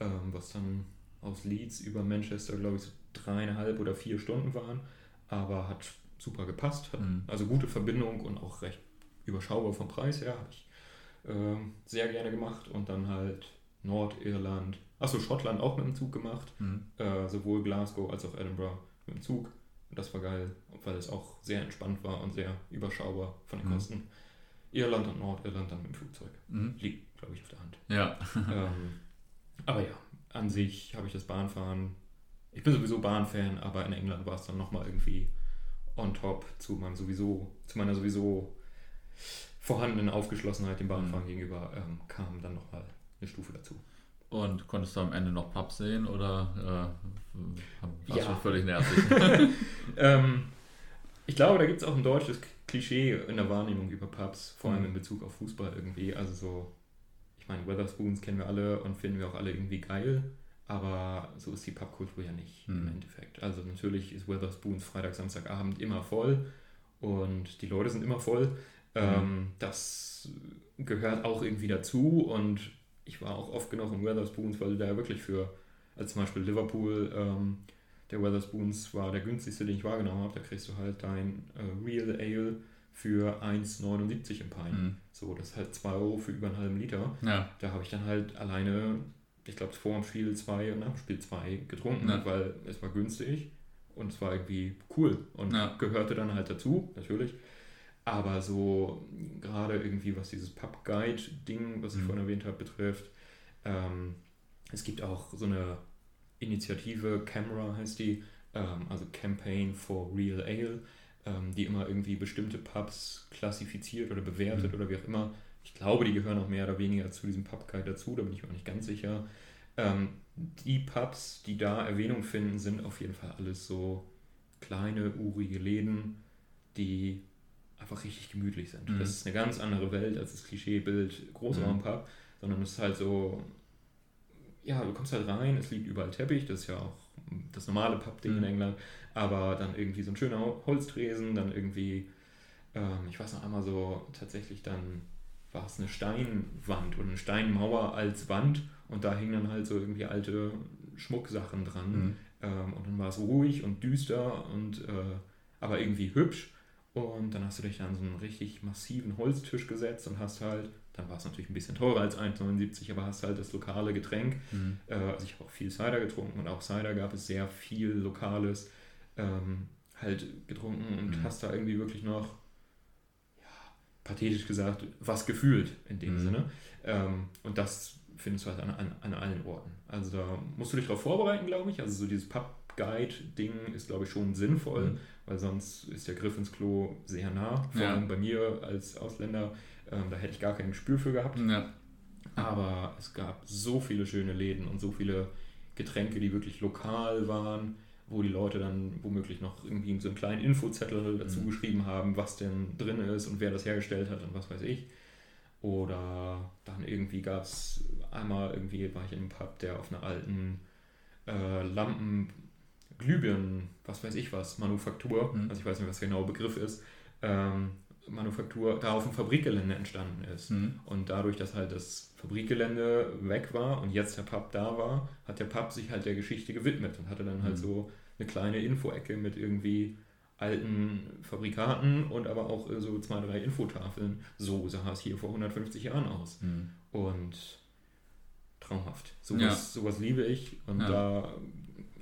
ähm, was dann aus Leeds über Manchester, glaube ich, so dreieinhalb oder vier Stunden waren, aber hat super gepasst, hat Mhm. also gute Verbindung und auch recht überschaubar vom Preis her, habe ich ähm, sehr gerne gemacht und dann halt Nordirland, achso, Schottland auch mit dem Zug gemacht, Mhm. äh, sowohl Glasgow als auch Edinburgh mit dem Zug. Und das war geil, weil es auch sehr entspannt war und sehr überschaubar von den Mhm. Kosten. Irland und Nordirland dann mit dem Flugzeug. Mhm. Liegt, glaube ich, auf der Hand. Ja. ähm, aber ja, an sich habe ich das Bahnfahren. Ich bin sowieso Bahnfan, aber in England war es dann nochmal irgendwie on top zu meinem sowieso, zu meiner sowieso vorhandenen Aufgeschlossenheit dem Bahnfahren Mhm. gegenüber ähm, kam dann nochmal eine Stufe dazu. Und konntest du am Ende noch Pubs sehen oder äh, warst Ja. du völlig nervig? Ähm, ich glaube, da gibt es auch ein deutsches Klischee in der Wahrnehmung über Pubs, vor allem Mhm. in Bezug auf Fußball irgendwie. Also so, ich meine, Weatherspoons kennen wir alle und finden wir auch alle irgendwie geil, aber so ist die Pubkultur ja nicht im Mhm. Endeffekt. Also natürlich ist Weatherspoons Freitag, Samstagabend immer voll und die Leute sind immer voll. Ähm, das gehört auch irgendwie dazu und ich war auch oft genug in Weatherspoons, weil da wirklich für, als zum Beispiel Liverpool, ähm, der Weatherspoons war der günstigste, den ich wahrgenommen habe. Da kriegst du halt dein äh, Real Ale für 1,79 im Pint. Mhm. So, das ist halt 2 Euro für über einen halben Liter. Ja. Da habe ich dann halt alleine, ich glaube, vor dem Spiel 2 und nach dem Spiel 2 getrunken, Ja. weil es war günstig und es war irgendwie cool und Ja. gehörte dann halt dazu, natürlich. Aber so gerade irgendwie, was dieses Pub-Guide-Ding, was ich Mhm. vorhin erwähnt habe, betrifft, ähm, es gibt auch so eine Initiative, Camera heißt die, ähm, also Campaign for Real Ale, ähm, die immer irgendwie bestimmte Pubs klassifiziert oder bewertet mhm. oder wie auch immer. Ich glaube, die gehören auch mehr oder weniger zu diesem Pub-Guide dazu, da bin ich mir auch nicht ganz sicher. Ähm, die Pubs, die da Erwähnung finden, sind auf jeden Fall alles so kleine, urige Läden, die einfach richtig gemütlich sind. Mhm. Das ist eine ganz andere Welt als das Klischeebild Großraumpub, mhm. sondern es ist halt so, ja, du kommst halt rein, es liegt überall Teppich, das ist ja auch das normale Pub-Ding mhm. in England, aber dann irgendwie so ein schöner Holztresen, dann irgendwie, ähm, ich weiß noch einmal so, tatsächlich dann war es eine Steinwand oder eine Steinmauer als Wand und da hingen dann halt so irgendwie alte Schmucksachen dran. Mhm. Ähm, und dann war es ruhig und düster und äh, aber irgendwie hübsch. Und dann hast du dich an so einen richtig massiven Holztisch gesetzt und hast halt, dann war es natürlich ein bisschen teurer als 1,79, aber hast halt das lokale Getränk. Mhm. Äh, also ich habe auch viel Cider getrunken und auch Cider gab es sehr viel Lokales ähm, halt getrunken und mhm. hast da irgendwie wirklich noch pathetisch gesagt, was gefühlt in dem mhm. Sinne. Ähm, und das findest du halt an, an, an, allen Orten. Also da musst du dich darauf vorbereiten, glaube ich. Also so dieses Pub-Guide-Ding ist, glaube ich, schon sinnvoll, mhm. Weil sonst ist der Griff ins Klo sehr nah. Vor allem ja. bei mir als Ausländer, ähm, da hätte ich gar kein Gespür für gehabt. Ja. Aber es gab so viele schöne Läden und so viele Getränke, die wirklich lokal waren wo die Leute dann womöglich noch irgendwie so einen kleinen Infozettel dazu mhm. geschrieben haben, was denn drin ist und wer das hergestellt hat und was weiß ich. Oder dann irgendwie gab es einmal irgendwie, war ich in einem Pub, der auf einer alten äh, Lampen, Glühbirnen, was weiß ich was, Manufaktur, mhm. also ich weiß nicht, was der genaue Begriff ist, ähm, Manufaktur da auf dem Fabrikgelände entstanden ist. Mhm. Und dadurch, dass halt das Fabrikgelände weg war und jetzt der Pub da war, hat der Pub sich halt der Geschichte gewidmet und hatte dann halt mhm. so eine kleine Infoecke mit irgendwie alten Fabrikaten und aber auch äh, so zwei, drei Infotafeln. So sah es hier vor 150 Jahren aus. Mhm. Und traumhaft. Sowas, ja. sowas liebe ich. Und ja. da,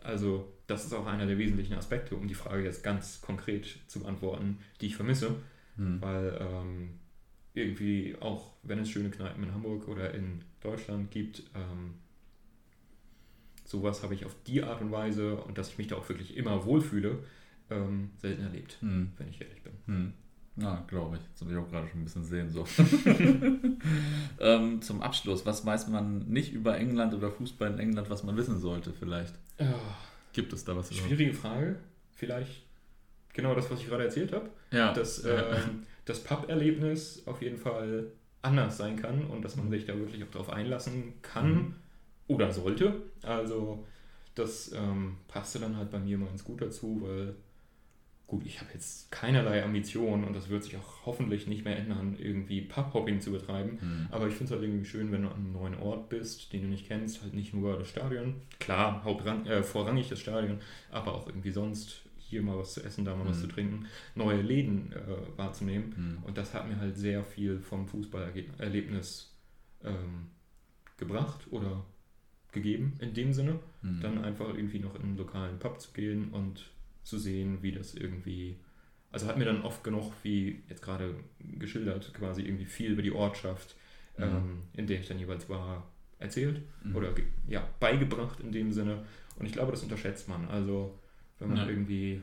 also, das ist auch einer der wesentlichen Aspekte, um die Frage jetzt ganz konkret zu beantworten, die ich vermisse. Mhm. Weil ähm, irgendwie, auch wenn es schöne Kneipen in Hamburg oder in Deutschland gibt, ähm, sowas habe ich auf die Art und Weise und dass ich mich da auch wirklich immer wohlfühle, ähm, selten erlebt, mhm. wenn ich ehrlich bin. Mhm. Na, glaube ich. Das habe ich auch gerade schon ein bisschen sehen. So. ähm, zum Abschluss, was weiß man nicht über England oder Fußball in England, was man wissen sollte vielleicht? Oh. Gibt es da was? Schwierige überhaupt? Frage. Vielleicht genau das, was ich gerade erzählt habe. Ja. Dass äh, das Pub-Erlebnis auf jeden Fall anders sein kann und dass man sich da wirklich auch darauf einlassen kann mhm. oder sollte. Also das ähm, passte dann halt bei mir mal ganz gut dazu, weil gut, ich habe jetzt keinerlei Ambitionen und das wird sich auch hoffentlich nicht mehr ändern, irgendwie Pub-Hopping zu betreiben. Mhm. Aber ich finde es halt irgendwie schön, wenn du an einem neuen Ort bist, den du nicht kennst, halt nicht nur das Stadion, klar, hauptrang, äh, vorrangig das Stadion, aber auch irgendwie sonst hier mal was zu essen, da mal mhm. was zu trinken, neue Läden äh, wahrzunehmen. Mhm. Und das hat mir halt sehr viel vom Fußballerlebnis ähm, gebracht oder gegeben in dem Sinne. Mhm. Dann einfach irgendwie noch in einen lokalen Pub zu gehen und zu sehen, wie das irgendwie. Also hat mir dann oft genug, wie jetzt gerade geschildert, quasi irgendwie viel über die Ortschaft, mhm. ähm, in der ich dann jeweils war, erzählt mhm. oder ja, beigebracht in dem Sinne. Und ich glaube, das unterschätzt man. Also wenn man ja. irgendwie,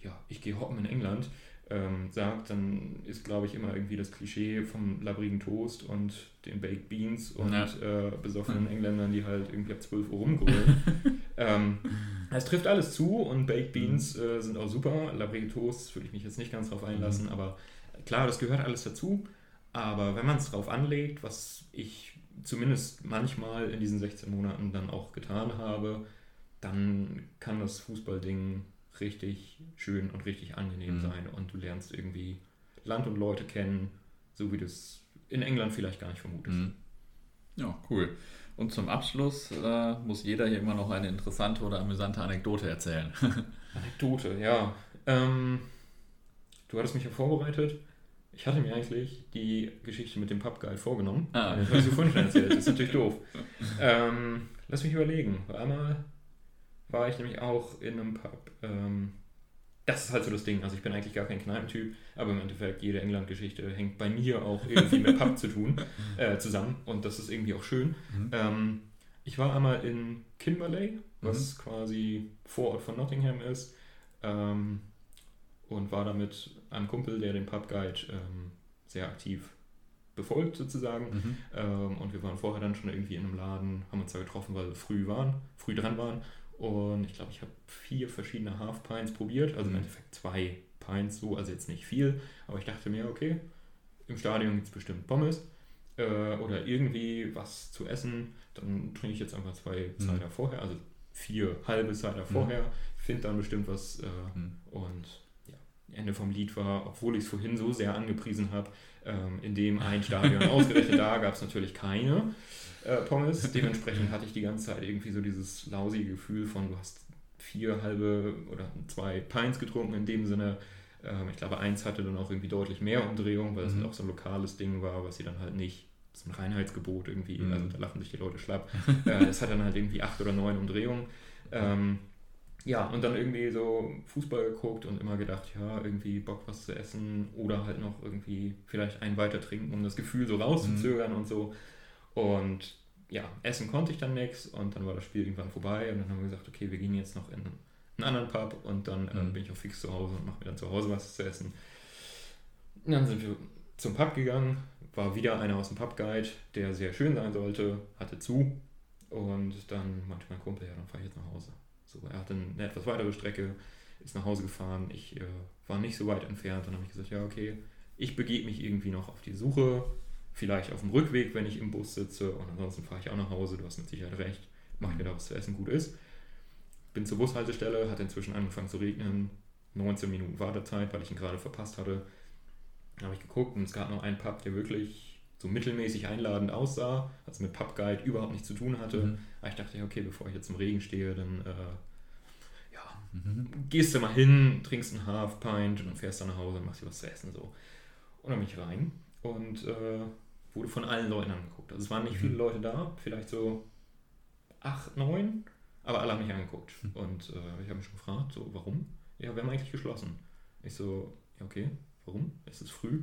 ja, ich gehe hoppen in England, ähm, sagt, dann ist, glaube ich, immer irgendwie das Klischee vom labrigen Toast und den Baked Beans und ja. äh, besoffenen Engländern, die halt irgendwie ab 12 Uhr rumgrölen. ähm, es trifft alles zu und Baked Beans mhm. äh, sind auch super. Labrige Toast würde ich mich jetzt nicht ganz drauf einlassen, mhm. aber klar, das gehört alles dazu. Aber wenn man es drauf anlegt, was ich zumindest manchmal in diesen 16 Monaten dann auch getan habe, dann kann das Fußballding richtig schön und richtig angenehm mhm. sein und du lernst irgendwie Land und Leute kennen, so wie du es in England vielleicht gar nicht vermutest. Mhm. Ja, cool. Und zum Abschluss äh, muss jeder hier immer noch eine interessante oder amüsante Anekdote erzählen. Anekdote, ja. Ähm, du hattest mich ja vorbereitet. Ich hatte mir eigentlich die Geschichte mit dem Pubguide vorgenommen. Ah. Das hast du vorhin schon erzählt. Das ist natürlich doof. Ähm, lass mich überlegen. Einmal war ich nämlich auch in einem Pub. Ähm, das ist halt so das Ding. Also ich bin eigentlich gar kein Kneipentyp, aber im Endeffekt jede England-Geschichte hängt bei mir auch irgendwie mit Pub zu tun, äh, zusammen und das ist irgendwie auch schön. Mhm. Ähm, Ich war einmal in Kimberley, was mhm. quasi Vorort von Nottingham ist. Ähm, und war da mit einem Kumpel, der den Pub Guide ähm, sehr aktiv befolgt sozusagen. Mhm. Ähm, und wir waren vorher dann schon irgendwie in einem Laden, haben uns da getroffen, weil wir früh waren, früh dran waren. Und ich glaube, ich habe vier verschiedene Half Pints probiert, also mhm. im Endeffekt zwei Pints so, also jetzt nicht viel. Aber ich dachte mir, okay, im Stadion gibt es bestimmt Pommes äh, oder irgendwie was zu essen. Dann trinke ich jetzt einfach zwei mhm. Cider vorher, also vier halbe Cider mhm. vorher, finde dann bestimmt was äh, mhm. und Ende vom Lied war, obwohl ich es vorhin so sehr angepriesen habe, ähm, in dem ein Stadion ausgerechnet da gab es natürlich keine äh, Pommes. Dementsprechend hatte ich die ganze Zeit irgendwie so dieses lausige Gefühl von, du hast vier halbe oder zwei Pints getrunken in dem Sinne. Ähm, ich glaube, eins hatte dann auch irgendwie deutlich mehr Umdrehung, weil es mhm. halt auch so ein lokales Ding war, was sie dann halt nicht so ein Reinheitsgebot irgendwie, mhm. also da lachen sich die Leute schlapp. äh, es hat dann halt irgendwie acht oder neun Umdrehungen. Ähm, ja, und dann irgendwie so Fußball geguckt und immer gedacht, ja, irgendwie Bock was zu essen oder halt noch irgendwie vielleicht einen weiter trinken, um das Gefühl so rauszuzögern mhm. und so. Und ja, essen konnte ich dann nichts und dann war das Spiel irgendwann vorbei und dann haben wir gesagt, okay, wir gehen jetzt noch in einen anderen Pub und dann äh, mhm. bin ich auch fix zu Hause und mache mir dann zu Hause was zu essen. Und dann sind wir zum Pub gegangen, war wieder einer aus dem Pub-Guide, der sehr schön sein sollte, hatte zu und dann meinte mein Kumpel, ja, dann fahre ich jetzt nach Hause. So, er hatte eine etwas weitere Strecke, ist nach Hause gefahren. Ich äh, war nicht so weit entfernt. Dann habe ich gesagt, ja, okay, ich begebe mich irgendwie noch auf die Suche. Vielleicht auf dem Rückweg, wenn ich im Bus sitze. Und ansonsten fahre ich auch nach Hause. Du hast mit Sicherheit recht. Mach mir da was zu essen gut ist. Bin zur Bushaltestelle, hat inzwischen angefangen zu regnen. 19 Minuten Wartezeit, weil ich ihn gerade verpasst hatte. Dann habe ich geguckt und es gab noch einen Pub, der wirklich so mittelmäßig einladend aussah, also mit Pubguide überhaupt nichts zu tun hatte. Mhm. Aber ich dachte, okay, bevor ich jetzt im Regen stehe, dann äh, ja, mhm. gehst du mal hin, trinkst einen Half Pint und dann fährst du nach Hause und machst dir was zu essen. So. Und dann bin ich rein und äh, wurde von allen Leuten angeguckt. Also es waren nicht viele mhm. Leute da, vielleicht so acht, neun, aber alle haben mich angeguckt. Mhm. Und äh, ich habe mich schon gefragt, so, warum? Ja, wir haben eigentlich geschlossen. Ich so, ja, okay, warum? Es ist früh.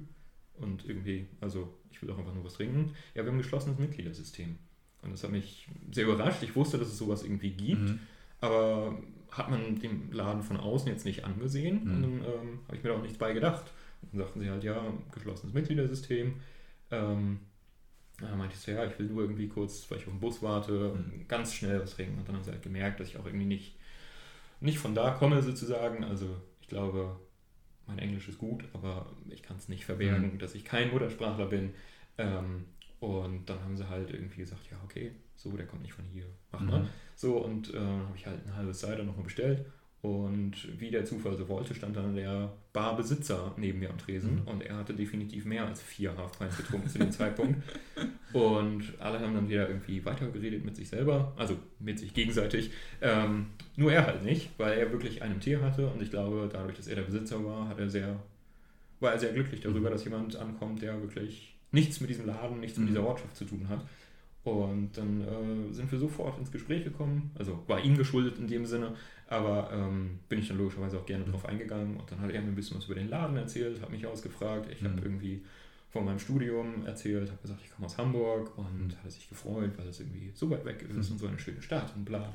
Und irgendwie, also ich will auch einfach nur was trinken. Ja, wir haben ein geschlossenes Mitgliedersystem. Und das hat mich sehr überrascht. Ich wusste, dass es sowas irgendwie gibt, mhm. aber hat man den Laden von außen jetzt nicht angesehen. Mhm. Und dann ähm, habe ich mir da auch nichts bei gedacht. Und dann sagten sie halt, ja, geschlossenes Mitgliedersystem. Ähm, dann meinte ich so, ja, ich will nur irgendwie kurz, weil ich auf den Bus warte, mhm. ganz schnell was trinken. Und dann haben sie halt gemerkt, dass ich auch irgendwie nicht, nicht von da komme sozusagen. Also ich glaube, mein Englisch ist gut, aber ich kann es nicht verbergen, mhm. dass ich kein Muttersprachler bin. Ähm, und dann haben sie halt irgendwie gesagt, ja, okay, so, der kommt nicht von hier, mach mal. Mhm. So, und äh, habe ich halt ein halbes Cider nochmal bestellt. Und wie der Zufall so wollte, stand dann der Barbesitzer neben mir am Tresen mhm. und er hatte definitiv mehr als vier Halfpints getrunken zu dem Zeitpunkt. Und alle haben dann wieder irgendwie weitergeredet mit sich selber, also mit sich gegenseitig. Ähm, nur er halt nicht, weil er wirklich einen Tier hatte und ich glaube, dadurch, dass er der Besitzer war, hat er sehr, war er sehr glücklich darüber, mhm. dass jemand ankommt, der wirklich nichts mit diesem Laden, nichts mhm. mit dieser Ortschaft zu tun hat. Und dann äh, sind wir sofort ins Gespräch gekommen. Also war ihm geschuldet in dem Sinne, aber ähm, bin ich dann logischerweise auch gerne drauf eingegangen. Und dann hat er mir ein bisschen was über den Laden erzählt, hat mich ausgefragt. Ich mhm. habe irgendwie von meinem Studium erzählt, habe gesagt, ich komme aus Hamburg und mhm. hat sich gefreut, weil es irgendwie so weit weg ist mhm. und so eine schöne Stadt und bla.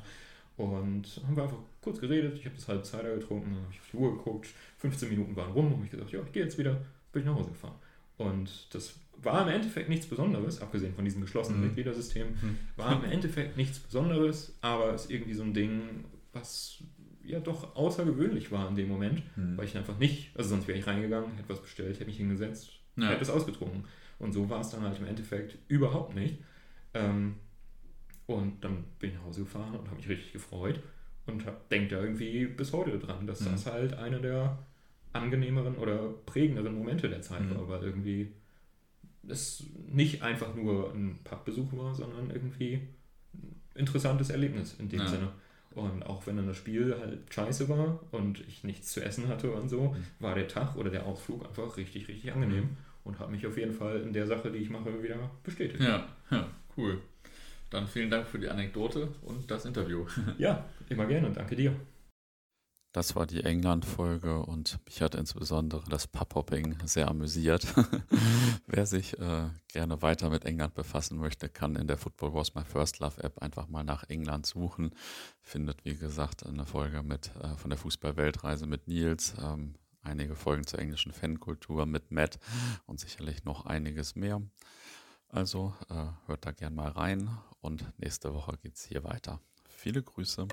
Und haben wir einfach kurz geredet. Ich habe das halbe Cider getrunken, dann habe ich auf die Uhr geguckt. 15 Minuten waren rum und ich gesagt, ja, ich gehe jetzt wieder, bin ich nach Hause gefahren. Und das war im Endeffekt nichts Besonderes, abgesehen von diesem geschlossenen mhm. Mitgliedersystem, mhm. war im Endeffekt nichts Besonderes, aber es ist irgendwie so ein Ding, was ja doch außergewöhnlich war in dem Moment, mhm. weil ich einfach nicht, also sonst wäre ich reingegangen, hätte was bestellt, hätte mich hingesetzt, ja. hätte es ausgetrunken. Und so war es dann halt im Endeffekt überhaupt nicht. Ähm, und dann bin ich nach Hause gefahren und habe mich richtig gefreut und denke da irgendwie bis heute dran, dass mhm. das halt einer der angenehmeren oder prägenderen Momente der Zeit mhm. war, weil irgendwie es nicht einfach nur ein Pubbesuch war, sondern irgendwie ein interessantes Erlebnis in dem ja. Sinne. Und auch wenn dann das Spiel halt scheiße war und ich nichts zu essen hatte und so, mhm. war der Tag oder der Ausflug einfach richtig, richtig angenehm mhm. und hat mich auf jeden Fall in der Sache, die ich mache, wieder bestätigt. Ja, ja cool. Dann vielen Dank für die Anekdote und das Interview. ja, immer gerne. Danke dir. Das war die England-Folge und mich hat insbesondere das Pub-Hopping sehr amüsiert. Wer sich äh, gerne weiter mit England befassen möchte, kann in der Football Was My First Love App einfach mal nach England suchen. Findet, wie gesagt, eine Folge mit äh, von der Fußball-Weltreise mit Nils, ähm, einige Folgen zur englischen Fankultur mit Matt und sicherlich noch einiges mehr. Also äh, hört da gern mal rein und nächste Woche geht es hier weiter. Viele Grüße.